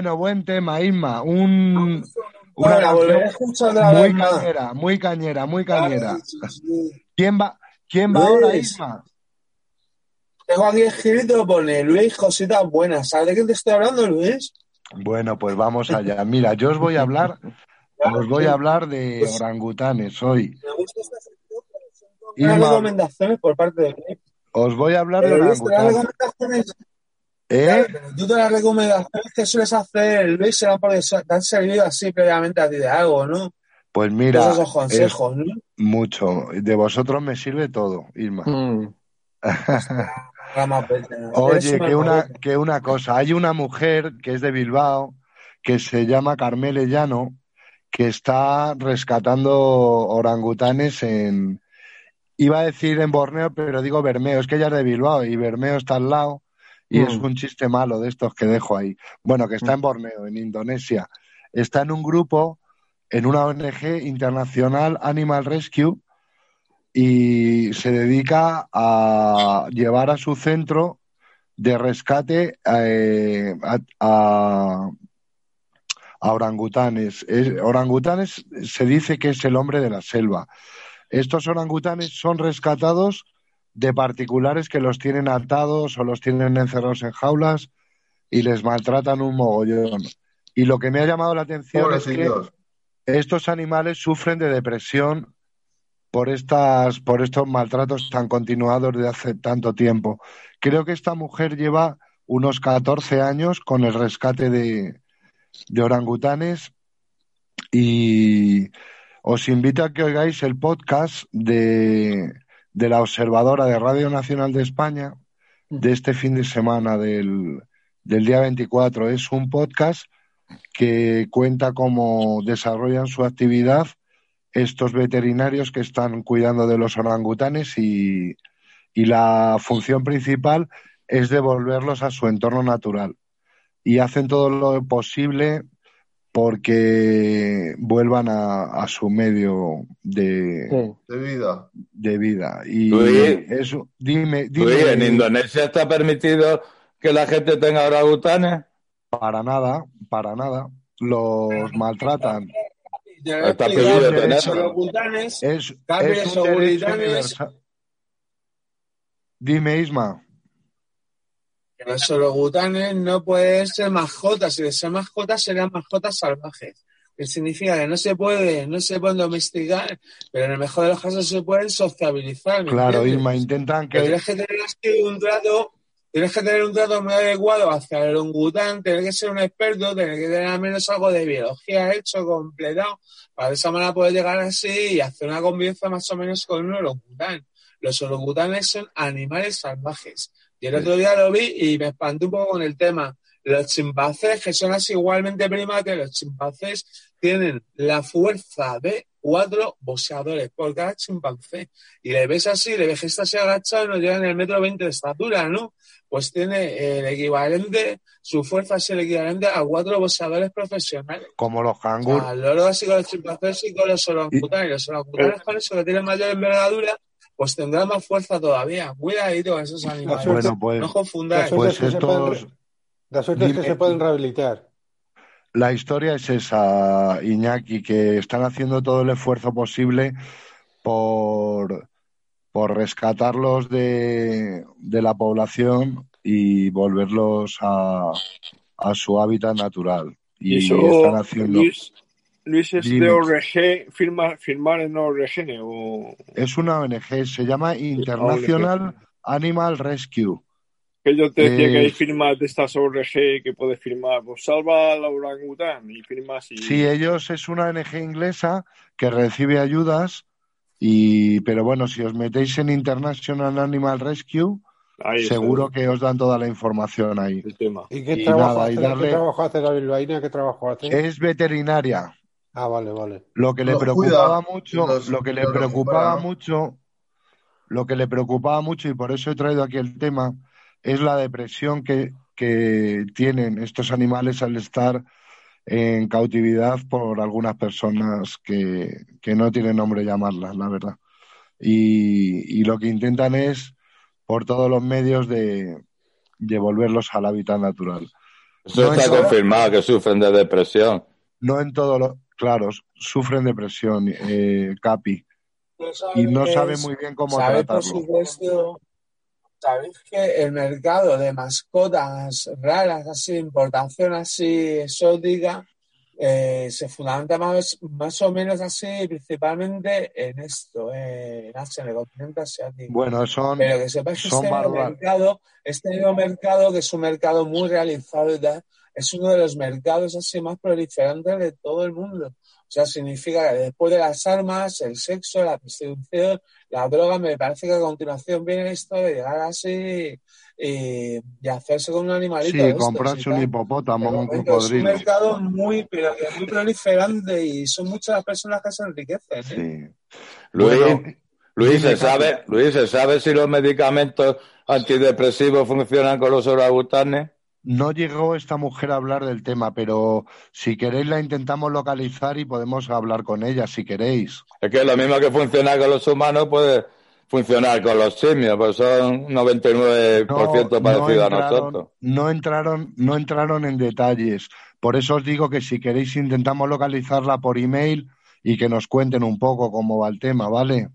Bueno, buen tema, Isma. Un, una a muy vez cañera, muy cañera, muy cañera. Ay, sí, sí. ¿Quién va, quién va Luis. ahora, Isma? Tengo aquí escrito, pone Luis, cositas buenas. ¿Sabes de qué te estoy hablando, Luis? Bueno, pues vamos allá. Mira, yo os voy a hablar, os voy a hablar de orangutanes hoy. Me gusta esta sección, pero son recomendaciones por parte de Luis. Os voy a hablar de Pero orangutanes. ¿Eh? pero tú todas las recomendaciones que sueles hacer, Luis, serán porque te han servido así previamente a ti de algo, ¿no? Pues mira, esos es consejos, ¿no? mucho. De vosotros me sirve todo, Irma. Mm. Oye, que una, que una cosa, hay una mujer que es de Bilbao, que se llama Carmele Llano, que está rescatando orangutanes en, iba a decir en Borneo, pero digo Bermeo, es que ella es de Bilbao y Bermeo está al lado y es Mm. un chiste malo de estos que dejo ahí. Bueno, que está en Borneo, en Indonesia. Está en un grupo, en una ONG internacional Animal Rescue y se dedica a llevar a su centro de rescate eh, a, a- a orangutanes. Es- orangutanes se dice que es el hombre de la selva. Estos orangutanes son rescatados de particulares que los tienen atados o los tienen encerrados en jaulas y les maltratan un mogollón. Y lo que me ha llamado la atención es que estos animales sufren de depresión por estas, por estos maltratos tan continuados de hace tanto tiempo. Creo que esta mujer lleva unos 14 años con el rescate de, de orangutanes y os invito a que oigáis el podcast de, de la observadora de Radio Nacional de España de este fin de semana del, del día 24. Es un podcast que cuenta cómo desarrollan su actividad estos veterinarios que están cuidando de los orangutanes y, y la función principal es devolverlos a su entorno natural. Y hacen todo lo posible porque vuelvan a, a su medio de, Sí. De vida. de vida. Y Luis. eso, dime, dime, Luis, ¿en Indonesia está permitido que la gente tenga orangutanes? para nada, para nada. Los maltratan. Está prohibido orangutanes, Es, es un derecho universal. Dime, Isma. Que los orangutanes no pueden ser mascotas, si de ser mascotas serían mascotas salvajes. Que significa que no se puede, no se pueden domesticar, pero en el mejor de los casos se pueden sociabilizar. ¿me Claro? Isma, intentan que. tienes que tener así un trato, tienes que tener un trato muy adecuado hacia el orangután, tener que ser un experto, tener que tener al menos algo de biología hecho, completado, para de esa manera poder llegar así y hacer una convivencia más o menos con un orangután. Los orangutanes son animales salvajes. Y el otro día lo vi y me espanté un poco con el tema. Los chimpancés, que son así igualmente primates, los chimpancés tienen la fuerza de cuatro boxeadores por cada chimpancé. Y le ves así, le ves que está así agachado y no llega en el metro veinte de estatura, ¿no? Pues tiene el equivalente, su fuerza es el equivalente a cuatro boxeadores profesionales. Como los O sea, canguros. a lo largo así con los chimpancés y con los orangutanes. Los orangutanes con eso que tienen mayor envergadura, pues tendrán más fuerza todavía. Cuidadito con esos animales. Bueno, pues, no La confundáis. suerte, pues es, que se pueden, estos, la suerte es que se pueden rehabilitar. la historia es esa, Iñaki, que están haciendo todo el esfuerzo posible por, por rescatarlos de, de la población y volverlos a, a su hábitat natural. Y Y eso, están haciendo. Luis es de ORG, firma, firmar en ORG o Es una ONG, se llama International Animal Rescue. que yo te decía Eh, que hay firmas de estas ORG que puedes firmar, pues salva a la orangután y firmas y Sí, ellos es una ONG inglesa que recibe ayudas y, pero bueno, si os metéis en International Animal Rescue, ahí está seguro que os dan toda la información ahí. el tema. ¿Y qué Y trabajo nada, y hace? darle- ¿Qué trabajo hace la bilbaína? ¿Qué trabajo hace? Es veterinaria. Ah, vale, vale. Lo que le Los preocupaba cuida mucho, los- lo que le preocupaba mucho, lo que le preocupaba mucho, y por eso he traído aquí el tema, es la depresión que, que tienen estos animales al estar en cautividad por algunas personas que, que no tienen nombre llamarlas, la verdad. Y, y lo que intentan es, por todos los medios, de, de volverlos al hábitat natural. Eso No está confirmado que sufren de depresión. No en todo lo, claro, sufren depresión, eh, Capi, y no saben muy bien cómo Sabéis, por tratarlo. supuesto, sabéis que el mercado de mascotas raras, así, importación así exótica, eh, se fundamenta más, más o menos así, principalmente en esto, eh, en Asia, en el continente asiático. Bueno, son, Pero que sepáis que este mercado, este nuevo mercado, que es un mercado muy realizado y tal, es uno de los mercados así más proliferantes de todo el mundo. O sea, significa que después de las armas, el sexo, la prostitución, la droga, me parece que a continuación viene esto de llegar así y, y hacerse con un animalito. Sí, comprarse un hipopótamo, Pero un bueno, es un cocodrilo. mercado muy, pero que muy proliferante y son muchas las personas que se enriquecen. ¿eh? Sí. Luis, Bueno, Luis, dime, ¿se sabe, Luis, ¿se sabe si los medicamentos antidepresivos funcionan con los orangutanes? No llegó esta mujer a hablar del tema, pero si queréis la intentamos localizar y podemos hablar con ella, si queréis. Es que lo mismo que funciona con los humanos puede funcionar con los simios, pues son un 99% No, parecido a entraron, nosotros. no entraron, no entraron en detalles. Por eso os digo que si queréis intentamos localizarla por email y que nos cuenten un poco cómo va el tema, ¿vale?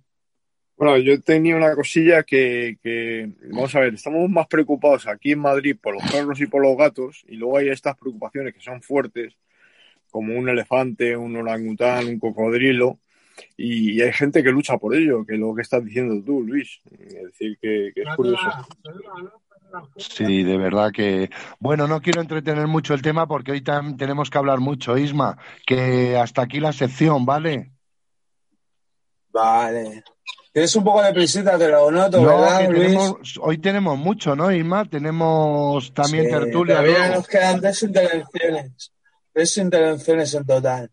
Bueno, yo tenía una cosilla que, que, vamos a ver, estamos más preocupados aquí en Madrid por los perros y por los gatos, y luego hay estas preocupaciones que son fuertes, como un elefante, un orangután, un cocodrilo, y, y hay gente que lucha por ello, que es lo que estás diciendo tú, Luis. Es decir, que, que es curioso. Sí, de verdad que. Bueno, no quiero entretener mucho el tema porque hoy tenemos que hablar mucho, Isma. Que hasta aquí la sección, ¿vale? Vale. Tienes un poco de prisita, te lo noto, No, ¿verdad, que Luis? tenemos, hoy tenemos mucho, ¿no, Isma? Tenemos también Sí, tertulia, todavía ¿no? nos quedan tres intervenciones. Tres intervenciones en total.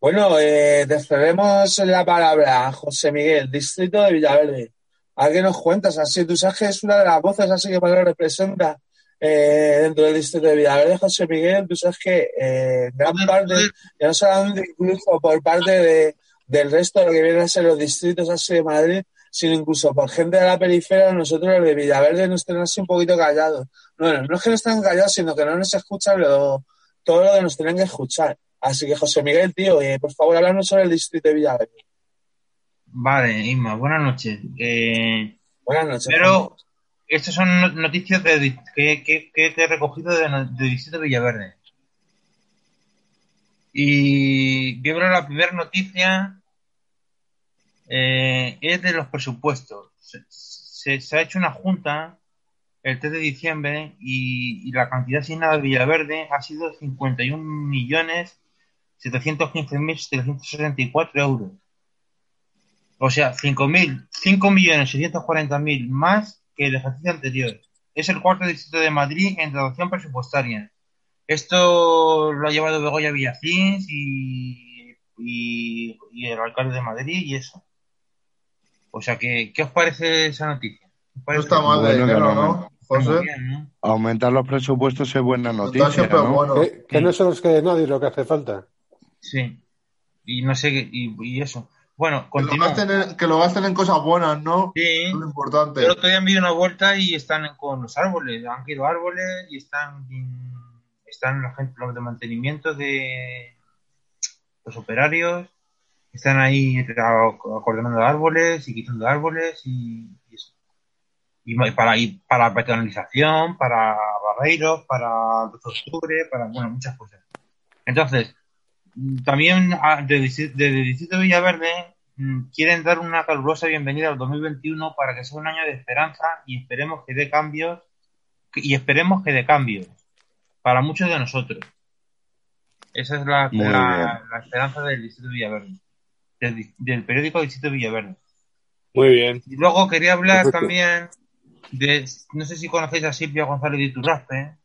Bueno, eh, te cedemos la palabra a José Miguel, distrito de Villaverde. ¿A qué nos cuentas? Así, tú sabes que es una de las voces así que más lo representa eh, dentro del distrito de Villaverde, José Miguel. Tú sabes que eh, gran parte, ya no solamente incluso por parte de, del resto de lo que vienen a ser los distritos así de Madrid, sino incluso por gente de la periferia, nosotros los de Villaverde nos tenemos así un poquito callados. Bueno, no es que no estén callados, sino que no nos escuchan lo- todo lo que nos tienen que escuchar. Así que, José Miguel, tío, eh, por favor, háblanos sobre el distrito de Villaverde. Vale, Isma, buenas noches. Eh, Buenas noches. pero estas son no- noticias de, que, que, que te he recogido de, de Distrito Villaverde. Y hablar la primera noticia eh, es de los presupuestos. Se, ha hecho una junta el 3 de diciembre y, la cantidad asignada a Villaverde ha sido 51.715.764 euros. O sea, 5.000, 5.640.000 más que el ejercicio anterior. Es el cuarto distrito de Madrid en dotación presupuestaria. Esto lo ha llevado Begoña Villacins y, y, y el alcalde de Madrid y eso. O sea, que, ¿qué os parece esa noticia? ¿Os No está mal de Bueno, dinero, no, ¿no, Está muy José? bien, ¿no? Aumentar los presupuestos es buena noticia, siempre ¿no? bueno. Que, que no se nos quede nadie lo que hace falta. Sí. Y no sé, qué- y, y eso. Bueno, Que lo, gasten en, que lo gasten en cosas buenas, ¿no? Sí. Es lo importante. El otro día di una vuelta y están con los árboles, han caído árboles y están, están la gente, los de mantenimiento de los operarios, están ahí acordonando árboles y quitando árboles y, y eso. Y para, y para para barreiros, para 2 de octubre, para, bueno, muchas cosas. Entonces, también ah, desde desde el Distrito de Villaverde mm, quieren dar una calurosa bienvenida al 2021 para que sea un año de esperanza y esperemos que dé cambios y esperemos que dé cambios para muchos de nosotros. Esa es la, Muy la- la esperanza del Distrito de Villaverde, del, del periódico Distrito de Villaverde. Muy bien. Y luego quería hablar Perfecto. también de, no sé si conocéis a Silvia González de Iturraspe,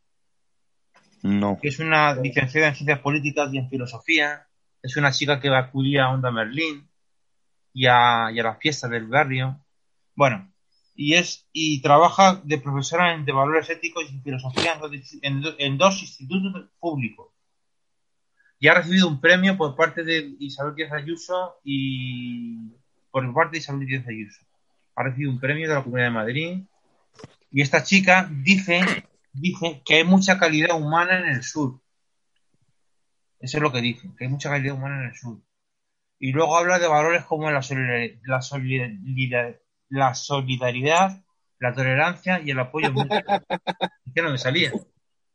No. que es una licenciada en ciencias políticas y en filosofía. Es una chica que acudía a Onda Merlín y a, y a las fiestas del barrio. Bueno, y es y trabaja de profesora de valores éticos y filosofía en dos, institutos públicos. Y ha recibido un premio por parte de Isabel Díaz Ayuso y por parte de Isabel Díaz Ayuso. Ha recibido un premio de la Comunidad de Madrid y esta chica dice, dice que hay mucha calidad humana en el sur. Eso es lo que dice, que hay mucha calidad humana en el sur. Y luego habla de valores como la solidaridad, la solidaridad, la, solidaridad, la tolerancia y el apoyo mutuo. Es que no me salía.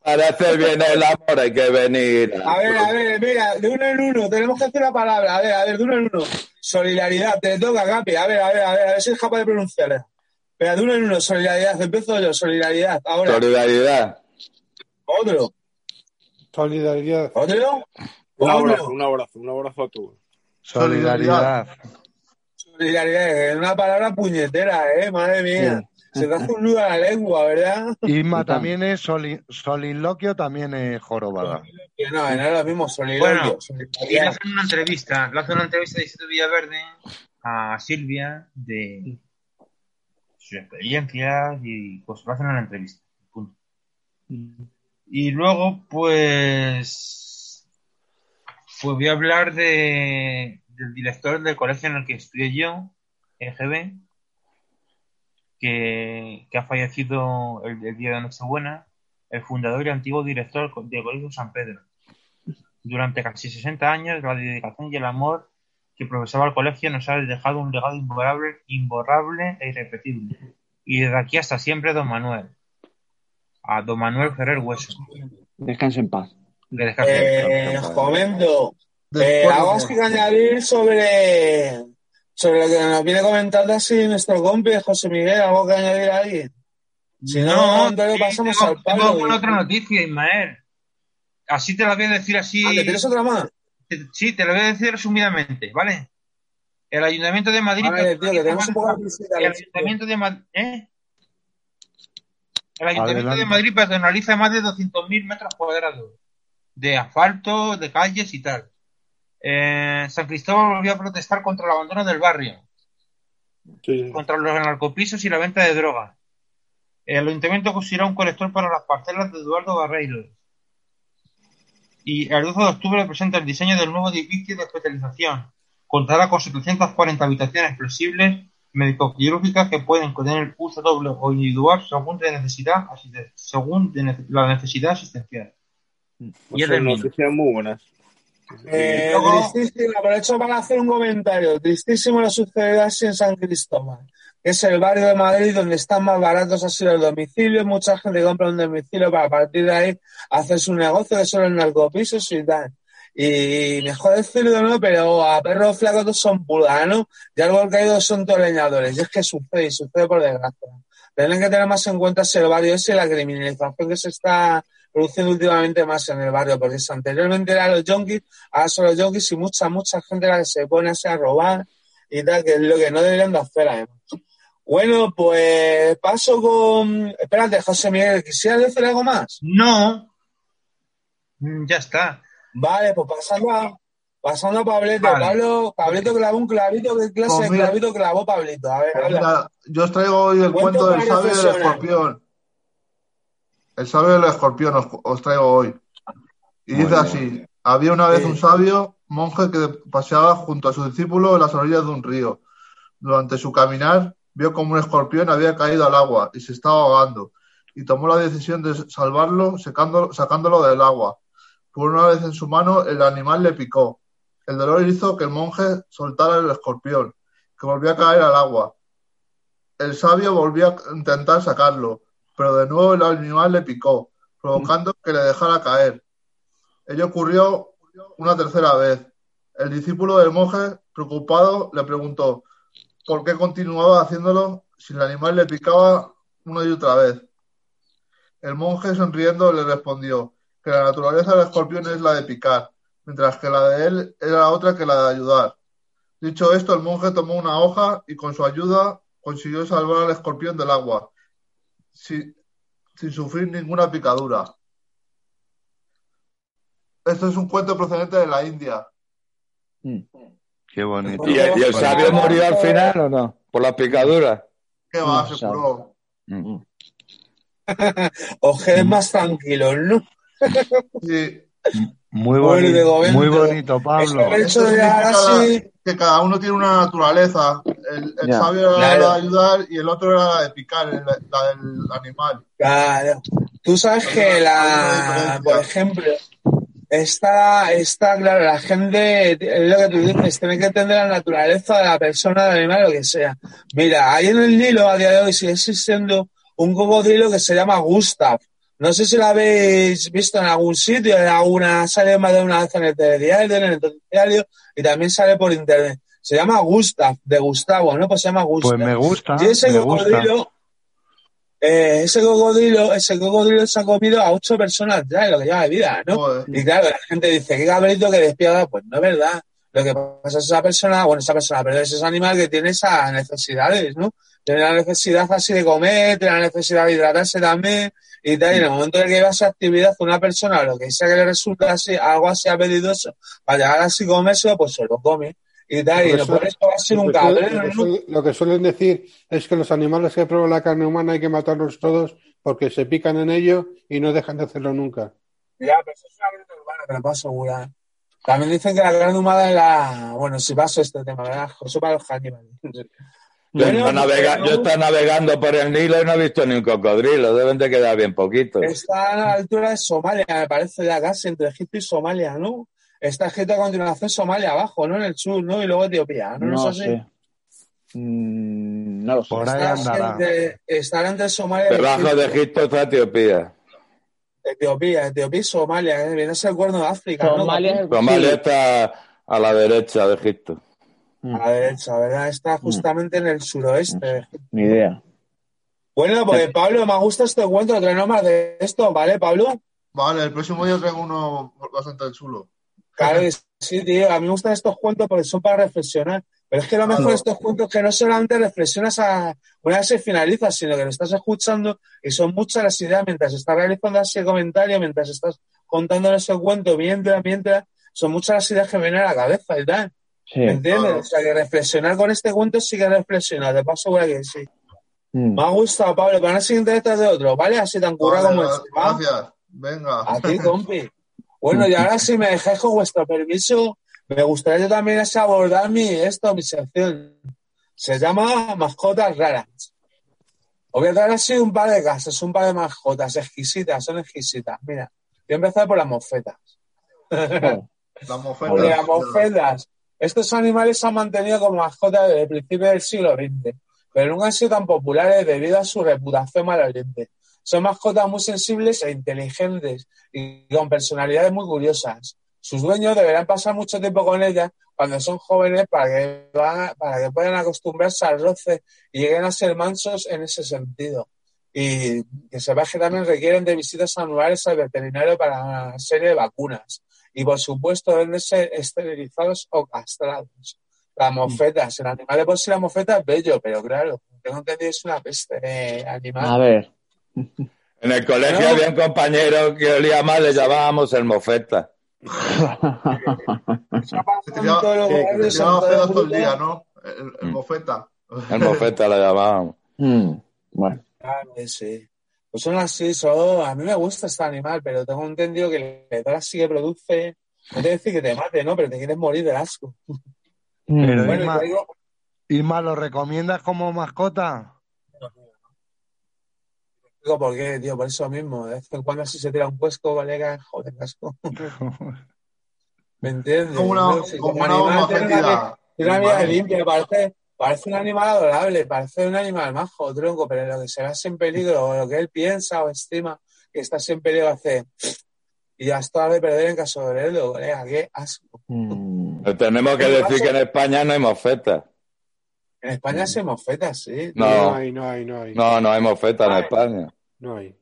Para hacer bien el amor hay que venir. A ver, a ver, mira, de uno en uno, tenemos que hacer una palabra. A ver, a ver, de uno en uno. Solidaridad, te toca, Capi. A ver, a ver, a ver, a ver si es capaz de pronunciarla. Espera, de uno en uno, solidaridad. Empiezo yo, solidaridad. Ahora, Solidaridad. otro. Solidaridad. ¿Otro? Un abrazo, un abrazo, un abrazo a todos. Solidaridad. Solidaridad, es una palabra puñetera, ¿eh? Madre mía. Se te hace un nudo a la lengua, ¿verdad? Isma también es soli- soliloquio, también es jorobada. No, no es lo mismo, soliloquio. Bueno, y le hacen una entrevista, le hacen una entrevista de Distrito Villaverde a Silvia de sus experiencias y pues le hacen una entrevista. Punto. Y luego, pues, pues voy a hablar de, del director del colegio en el que estudié yo, EGB, que, que ha fallecido el, el día de Nochebuena, el fundador y antiguo director del Colegio San Pedro. Durante casi 60 años, la dedicación y el amor que profesaba el colegio nos ha dejado un legado imborrable, imborrable e irrepetible. Y desde aquí hasta siempre, don Manuel. A don Manuel Ferrer Hueso. Descanse en paz. Descanse en Eh, paz. os comento. Eh, algo que añadir sobre, sobre lo que nos viene comentando así nuestro compi José Miguel, algo que añadir ahí. Si no, entonces sí, pasamos tengo, al palo. tengo y- alguna otra noticia, Ismael. Así te la voy a decir así. Ah, ¿que tienes otra más? Te- Sí, te la voy a decir resumidamente, ¿vale? El Ayuntamiento de Madrid. Ver, tío, que tenemos un poco de el publicidad. Ayuntamiento de Madrid. ¿Eh? El Ayuntamiento Adelante. de Madrid personaliza más de 200.000 metros cuadrados de asfalto, de calles y tal. Eh, San Cristóbal volvió a protestar contra el abandono del barrio, Sí, contra los narcopisos y la venta de drogas. El Ayuntamiento construirá un colector para las parcelas de Eduardo Barreiro. Y el 12 de octubre presenta el diseño del nuevo edificio de especialización. Contará con 740 habitaciones flexibles médico-quirúrgicas que pueden tener uso doble o individual según de necesidad, asiste- según de nece- la necesidad asistencial. Y es Son del mismo. noticias muy buenas. Eh, Luego- tristísimo, aprovecho para hacer un comentario. Tristísimo lo sucedido así en San Cristóbal, que es el barrio de Madrid donde están más baratos así los domicilios. Mucha gente compra un domicilio para a partir de ahí hacer su negocio, que son los narcopisos y tal. Y mejor decirlo no, pero a perros flacos todos son pulgas, ¿no? Y algo caído son todos leñadores. Y es que sucede, sucede por desgracia. Tienen que tener más en cuenta ese barrio ese y la criminalización que se está produciendo últimamente más en el barrio, porque si anteriormente eran los yonkis, ahora son los yonkis y mucha, mucha gente la que se pone así a robar y tal, que es lo que no deberían de hacer además. Bueno, pues paso con... Espérate, José Miguel, ¿quisieras decir algo más? No. Mm, Ya está. Vale, pues pasando a, pasando a Pablito. Vale. Pablo, Pablito clavó un clavito, ¿qué clase Pues de mira- clavito clavó Pablito? A ver, Pues mira, yo os traigo hoy el Cuento cuento del sabio y el reflexionar. escorpión. El sabio y el escorpión os, os traigo hoy. Y Muy dice bien. así: Había una vez un sabio monje que paseaba junto a su discípulo en las orillas de un río. Durante su caminar, vio como un escorpión había caído al agua y se estaba ahogando, y tomó la decisión de salvarlo secando- sacándolo del agua. Por una vez en su mano, el animal le picó. El dolor hizo que el monje soltara el escorpión, que volvió a caer al agua. El sabio volvió a intentar sacarlo, pero de nuevo el animal le picó, provocando que le dejara caer. Ello ocurrió una tercera vez. El discípulo del monje, preocupado, le preguntó por qué continuaba haciéndolo si el animal le picaba una y otra vez. El monje, sonriendo, le respondió que la naturaleza del escorpión es la de picar, mientras que la de él era otra que la de ayudar. Dicho esto, el monje tomó una hoja y con su ayuda consiguió salvar al escorpión del agua, sin, sin sufrir ninguna picadura. Esto es un cuento procedente de la India. Qué bonito. ¿Y ¿Y el- el, y el sabio murió al final o no? ¿Por las picaduras? ¿Qué va? No Se curó. Mm. Ojeres más tranquilos, ¿no? Sí. Muy bonito, muy bonito, Pablo. Esto Hecho de así- que cada uno tiene una naturaleza. El, el sabio era Claro. la de ayudar y el otro era la de picar, el- la del animal. Claro. Tú sabes que la, por ejemplo, está, está claro, la gente, es lo que tú dices, tiene que entender la naturaleza de la persona, del animal, lo que sea. Mira, ahí en el Nilo a día de hoy sigue existiendo un cocodrilo que se llama Gustav. No sé si lo habéis visto en algún sitio, en alguna, sale más de una vez en el telediario, en el telediario, y también sale por internet. Se llama Gustav, de Gustavo, ¿no? Pues se llama Gustav. Pues me gusta, Y ese gusta. cocodrilo, eh, ese cocodrilo, ese cocodrilo se ha comido a ocho personas ya en lo que lleva de vida, ¿no? Joder. Y claro, la gente dice, qué cabrito que despiada, pues no es verdad. Lo que pasa es esa persona, bueno, esa persona, pero es ese animal que tiene esas necesidades, ¿no? Tiene la necesidad así de comer, tiene la necesidad de hidratarse también y tal. Y en el momento en el que va a esa actividad, una persona, lo que sea que le resulta así, algo así apetitoso, para llegar así a comérselo, pues se lo come. Y tal, y no eso- por eso va a ser un cabrón, lo, ¿no? lo que suelen decir es que los animales que prueban la carne humana hay que matarlos todos porque se pican en ello y no dejan de hacerlo nunca. Ya, pero eso es una leyenda urbana, te lo puedo asegurar. También dicen que la carne humana es la. Bueno, si paso este tema, ¿verdad? Eso para los caníbales. Yo, navega- pues, yo estoy navegando por el Nilo y no he visto ni un cocodrilo. Deben de quedar bien poquitos. Está a la altura de Somalia, me parece, ya casi, entre Egipto y Somalia, ¿no? Está Egipto a continuación Somalia abajo, ¿no? En el sur, ¿no? Y luego Etiopía, ¿no? No ¿No es así? sé. Mm, no lo sé. Por ahí entre, estará entre Somalia y Debajo de Egipto está Etiopía. Etiopía, Etiopía y Somalia, ¿eh? Viene a ser el cuerno de África, ¿no? Somalia está a la derecha de Egipto. A la derecha, ¿verdad? Está justamente en el suroeste. Ni idea. Bueno, pues Pablo, me gusta este cuento, trae más de esto, ¿vale, Pablo? Vale, el próximo día traigo uno bastante chulo. Claro que sí, tío. A mí me gustan estos cuentos porque son para reflexionar. Pero es que lo mejor de estos cuentos es que no solamente reflexionas a una vez se finaliza, sino que lo estás escuchando y son muchas las ideas mientras estás realizando ese comentario, mientras estás contando ese cuento, mientras, mientras, son muchas las ideas que me vienen a la cabeza y tal. Sí. ¿Me entiendes? O sea, que reflexionar con este cuento sí que reflexionar, te paso por que sí. Mm. Me ha gustado, Pablo, pero ahora siguiente detrás de otro, ¿vale? Así tan Vale, como este, ¿va? gracias. Venga. A ti, compi. Bueno, y ahora si me dejáis con vuestro permiso, me gustaría yo también abordar mi, esto, mi sección. Se llama Mascotas Raras. Os voy a traer así un par de casos, un par de mascotas exquisitas, son exquisitas. Mira, voy a empezar por las mofetas. La mofeta. Porque las mofetas, estos animales se han mantenido como mascotas desde el principio del siglo XX, pero nunca han sido tan populares debido a su reputación maloliente. Son mascotas muy sensibles e inteligentes y con personalidades muy curiosas. Sus dueños deberán pasar mucho tiempo con ellas cuando son jóvenes para que, puedan acostumbrarse al roce y lleguen a ser mansos en ese sentido. Y que sepas que también requieren de visitas anuales al veterinario para una serie de vacunas. Y por supuesto deben de ser esterilizados o castrados. Las mofetas, el animal de por sí la mofeta es bello, pero claro, tengo entendido es una peste eh, animal. A ver. En el colegio No. había un compañero que olía mal, le llamábamos el mofeta. ¿no? El, el Mm. mofeta. El mofeta le llamábamos. Mm, Bueno. Sí. Pues son así, son- a mí me gusta este animal, pero tengo entendido que el hedor sí que produce No te decir que te mate, ¿no? Pero te quieres morir de asco. Pero Bueno, Isma, digo, Isma, ¿lo recomiendas como mascota? digo por qué, tío, por eso mismo. De vez en cuando así se tira un cuesco, colega, joder, asco. ¿Me entiendes? Como una, No, como como una animal bomba tiene una tiene una limpia, parece, parece un animal adorable, parece un animal majo, tronco, pero lo que se ve en peligro, o lo que él piensa o estima que está así en peligro hace. Y ya está de perder en caso de verlo, colega, qué asco. Mm. Pero tenemos que ¿Qué decir pasa? que en España no hay mofetas. En España se mofetas, sí. No. No hay, no hay, no hay. No, no hay mofetas en. España. No hay.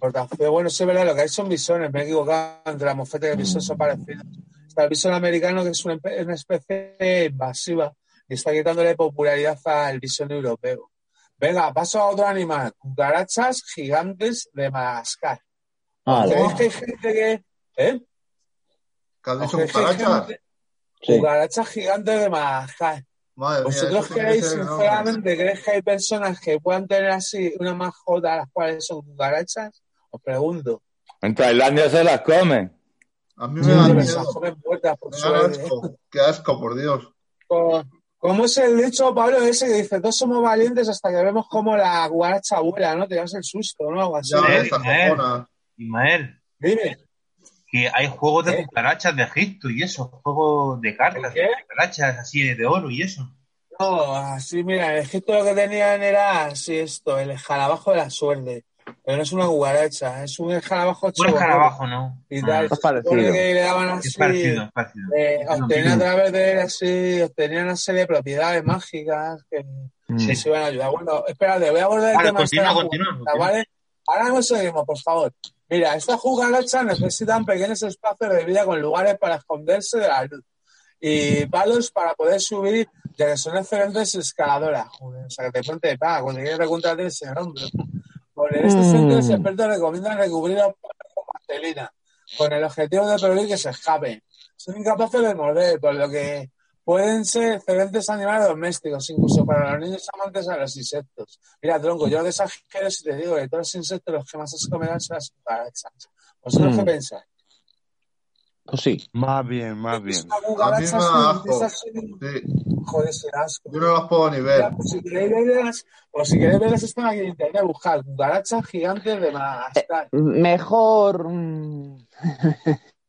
Portafolio, bueno, sí es verdad, lo que hay son bisones, me he equivocado entre la mofeta y el bisón son parecidos. Está el bisón americano, que es una, espe- una especie invasiva está quitándole popularidad al bisón europeo. Venga, paso a otro animal, cucarachas gigantes de Madagascar. Vale. ¿Creéis que hay gente que... ¿Eh? ¿Que has ¿Os dicho creéis que hay cucarachas? gente- Sí. Cucarachas gigantes de Madagascar. Madre mía, ¿Vosotros que creéis, sinceramente, creéis que hay personas que puedan tener así una mascota a las cuales son cucarachas? Os pregunto. En Tailandia se las comen. A mí me da Pero se las miedo. comen muertas por Me asco. Qué asco, por Dios. ¿Cómo es el dicho, Pablo, ese que dice, todos somos valientes hasta que vemos cómo la cucaracha vuela, ¿no? Te das el susto, ¿no? Algo así. Ya Sí. ves, esta Ismael. Ismael, Dime, que hay juegos de ¿Qué? cucarachas de Egipto y eso, juegos de cartas, de cucarachas así de oro y eso. no, así, mira, en Egipto lo que tenían era así esto, el escarabajo de la suerte. Pero no es una cucaracha, es un escarabajo Un hecho escarabajo, ¿no? y Ah, tal. Es Se supone parecido. que le daban así, es parecido, es parecido. eh, Es obtenían a mismo. través de él así, obtenían una serie de propiedades mágicas que, Mm. se iban a ayudar. Bueno, espérate, voy a abordar el Vale, tema este de continúa, la continúa. ¿vale? Ahora no seguimos, por favor. Mira, estas cucarachas necesitan pequeños espacios de vida con lugares para esconderse de la luz y palos para poder subir, ya que son excelentes escaladoras. Joder, o sea, que te ponte de paga cuando quieres recuntarte ese nombre. Por en este Mm. sentido, los expertos recomiendan recubrir los palos con vaselina, con el objetivo de prevenir que se escapen. Son incapaces de morder, por lo que pueden ser excelentes animales domésticos, incluso para los niños amantes a los insectos. Mira, tronco, yo de esas si te digo que todos los insectos los que más se comerán son las cucarachas. ¿Vosotros Mm. qué pensáis? Pues sí. Más bien, más bien. esas joder, ese asco. yo no las puedo ni ver. Pues si queréis verlas, o si queréis verlas, están aquí en internet, buscar cucarachas gigantes de Madagascar. Mejor. mm,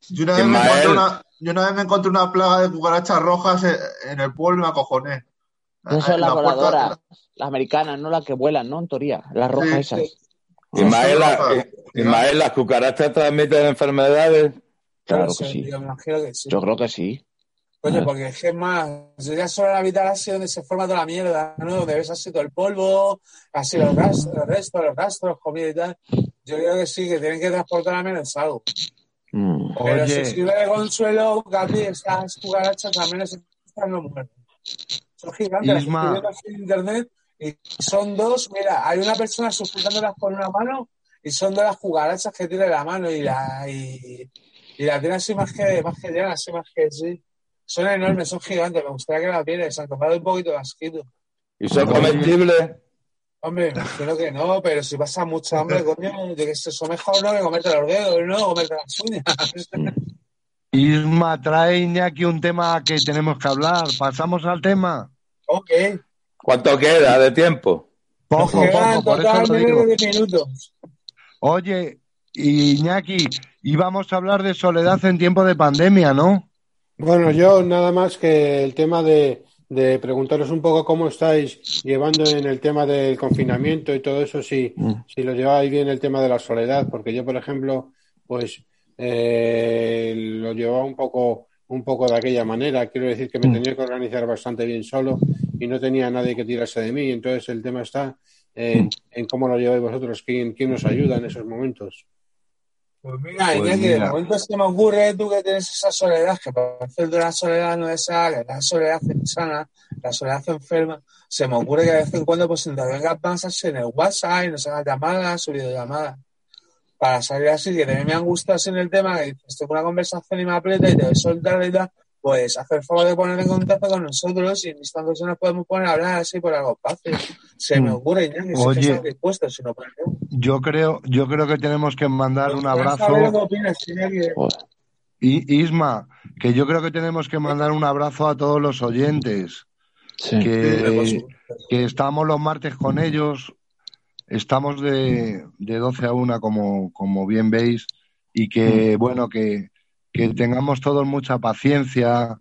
Yo una, vez me encontré una, yo una vez me encontré una plaga de cucarachas rojas en, el pueblo y me acojoné. Esas son En las voladoras, las americanas, no las que vuelan, ¿no? En teoría, las rojas Sí, esas. Ismael, las cucarachas transmiten enfermedades. Claro que sí. tío, me imagino que sí. Yo creo que sí. Coño, porque es que es más, ya solo la así donde se forma toda la mierda, ¿no? Donde ves así todo el polvo, así los rastros, los restos, los rastros, comida y tal. Yo creo que sí, que tienen que transportar al menos algo. Mm. Pero Oye. si sirve de consuelo, Gaby, estas cucarachas también están no muertas. Son gigantes, las Isma. en internet y son dos, mira, hay una persona sujetándolas con una mano y son de las cucarachas que tiene la mano y la y, y la tiene así más que más que así más que sí. Son enormes, son gigantes, me gustaría que la vierais, aunque me ha dado un poquito de asquito. ¿Y son comestibles? Hombre, imagino que no, pero si pasa mucha hambre, coño, yo que sé, eso mejor no que comerte los dedos, no, comerte las uñas. Isma, trae Iñaki un tema que tenemos que hablar. ¿Pasamos al tema? ok. ¿Cuánto queda de tiempo? Poco, poco, por eso lo digo. de 10 minutos. Oye, Iñaki, íbamos a hablar de soledad en tiempo de pandemia, ¿no? Bueno, yo nada más que el tema de, de preguntaros un poco cómo estáis llevando en el tema del confinamiento y todo eso, si, Mm. si lo lleváis bien el tema de la soledad, porque yo, por ejemplo, pues eh, lo llevaba un poco, un poco de aquella manera. Quiero decir que me Mm. tenía que organizar bastante bien solo y no tenía nadie que tirarse de mí. Entonces el tema está en, Mm. en cómo lo lleváis vosotros, quién, quién os ayuda en esos momentos. Pues mira, Pues Iñaki, de mira. momento se me ocurre tú que tienes esa soledad, que parece de la soledad no esa, que la soledad insana, la soledad enferma, se me ocurre que de vez en cuando pues intervengas más en el WhatsApp y nos hagas llamadas o videollamadas. Para salir así, que también me han gustado así en el tema, que dices, tengo una conversación y me aprieta y te voy a soltar y tal, pues hacer favor de poner en contacto con nosotros y en instantes nos podemos poner a hablar así por algo fácil. Se me Mm. ocurre, Iñaki, si Oye. es que dispuesto, si no, pues no. Yo creo, yo creo que tenemos que mandar un abrazo. opinas. Y Isma, que yo creo que tenemos que mandar un abrazo a todos los oyentes, Sí. que, que estamos los martes con ellos, estamos de, de 12 a 1 como, como bien veis, y que bueno, que, que tengamos todos mucha paciencia,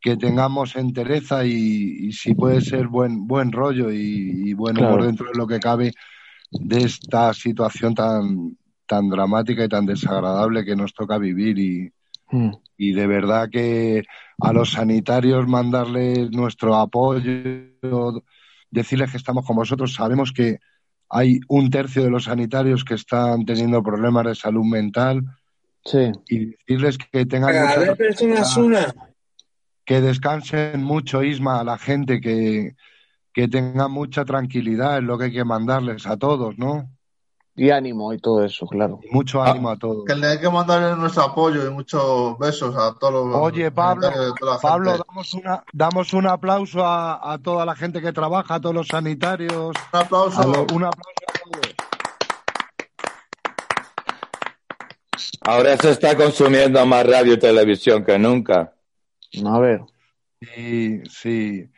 que tengamos entereza y, y si puede ser buen, buen rollo y, y buen humor Claro. dentro de lo que cabe de esta situación tan, tan dramática y tan desagradable que nos toca vivir y, Mm. y de verdad que a los sanitarios mandarles nuestro apoyo, decirles que estamos con vosotros. Sabemos que hay un tercio de los sanitarios que están teniendo problemas de salud mental Sí. y decirles que tengan Cada mucha vez personas una. que descansen mucho, Isma, a la gente, que, que tengan mucha tranquilidad, es lo que hay que mandarles a todos, ¿no? Y ánimo y todo eso, claro. Y mucho Ah. ánimo a todos. Que le hay que mandarle nuestro apoyo y muchos besos a todos los Oye, Pablo, Pablo, damos, una, damos un aplauso a, a toda la gente que trabaja, a todos los sanitarios. Un aplauso. a lo- un aplauso a todos. Ahora se está consumiendo más radio y televisión que nunca. A ver. Sí, sí.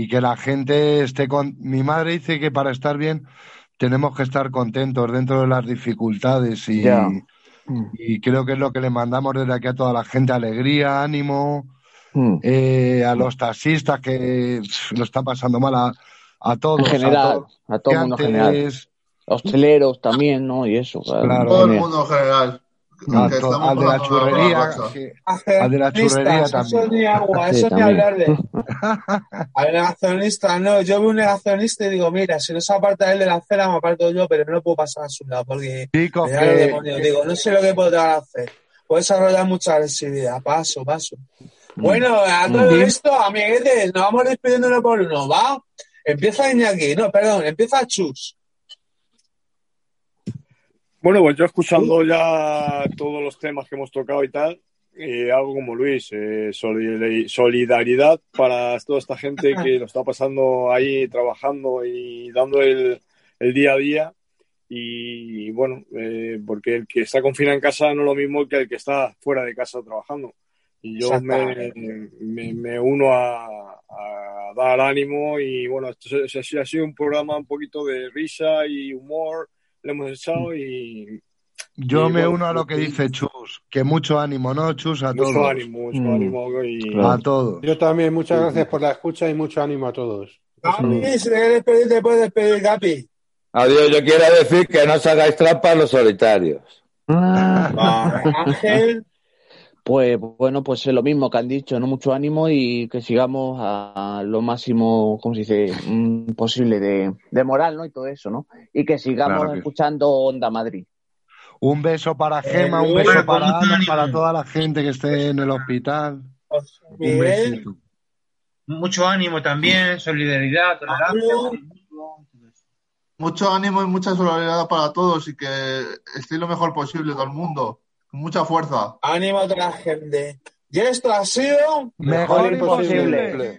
Y que la gente esté con. Mi madre dice que para estar bien tenemos que estar contentos dentro de las dificultades y, y creo que es lo que le mandamos desde aquí a toda la gente, alegría, ánimo, Mm. eh, a los taxistas que lo están pasando mal, a, a todos. En general, todos. a todo el mundo en general. Hosteleros también, ¿no? Y eso. Claro. Claro. Todo el mundo en general. To- al de la churrería, que- al de la churrería Negacionistas, Eso también. ni agua, Sí, eso ni también. hablar de. Al negacionista, no. Yo veo un negacionista y digo, mira, si no se aparta él de la acera, me aparto yo, pero no puedo pasar a su lado porque Chicos, me da que. Digo, no sé lo que podrá hacer. Puedo desarrollar mucha agresividad. Paso, paso. Bueno, a todo Mm. esto, amiguetes, nos vamos despidiendo uno por uno, ¿va? Empieza Iñaki, no, perdón, empieza Chus. Bueno, pues yo escuchando ya todos los temas que hemos tocado y tal, eh, algo como Luis, eh, solidari- solidaridad para toda esta gente que lo está pasando ahí trabajando y dando el, el día a día. Y bueno, eh, porque el que está confinado en casa no es lo mismo que el que está fuera de casa trabajando. Y yo me, me, me uno a, a dar ánimo y bueno, esto ha sido un programa un poquito de risa y humor, le hemos echado y yo y me bueno, uno a lo que dice Chus, que mucho ánimo, ¿no, Chus? A mucho todos. ánimo, mucho Mm. ánimo y Claro. A todos. Yo también, muchas gracias por la escucha y mucho ánimo a todos. Gapi, si te quieres despedir, te puedes despedir, Gapi. Adiós, yo quiero decir que no os hagáis trampas los solitarios. Ah. Ángel, Pues bueno, pues es lo mismo que han dicho, ¿no? Mucho ánimo y que sigamos a lo máximo, ¿cómo se dice? Mm, posible de, de moral, ¿no? Y todo eso, ¿no? Y que sigamos Claro que sí. escuchando Onda Madrid. Un beso para Gema, un Eh, beso bueno, para Ana, para toda la gente que esté en el hospital. Un besito. Mucho ánimo también, solidaridad, tolerancia. Mucho ánimo y mucha solidaridad para todos y que estéis lo mejor posible todo el mundo. Con mucha fuerza. ánimo a toda la gente. Y esto ha sido Mejor imposible. imposible.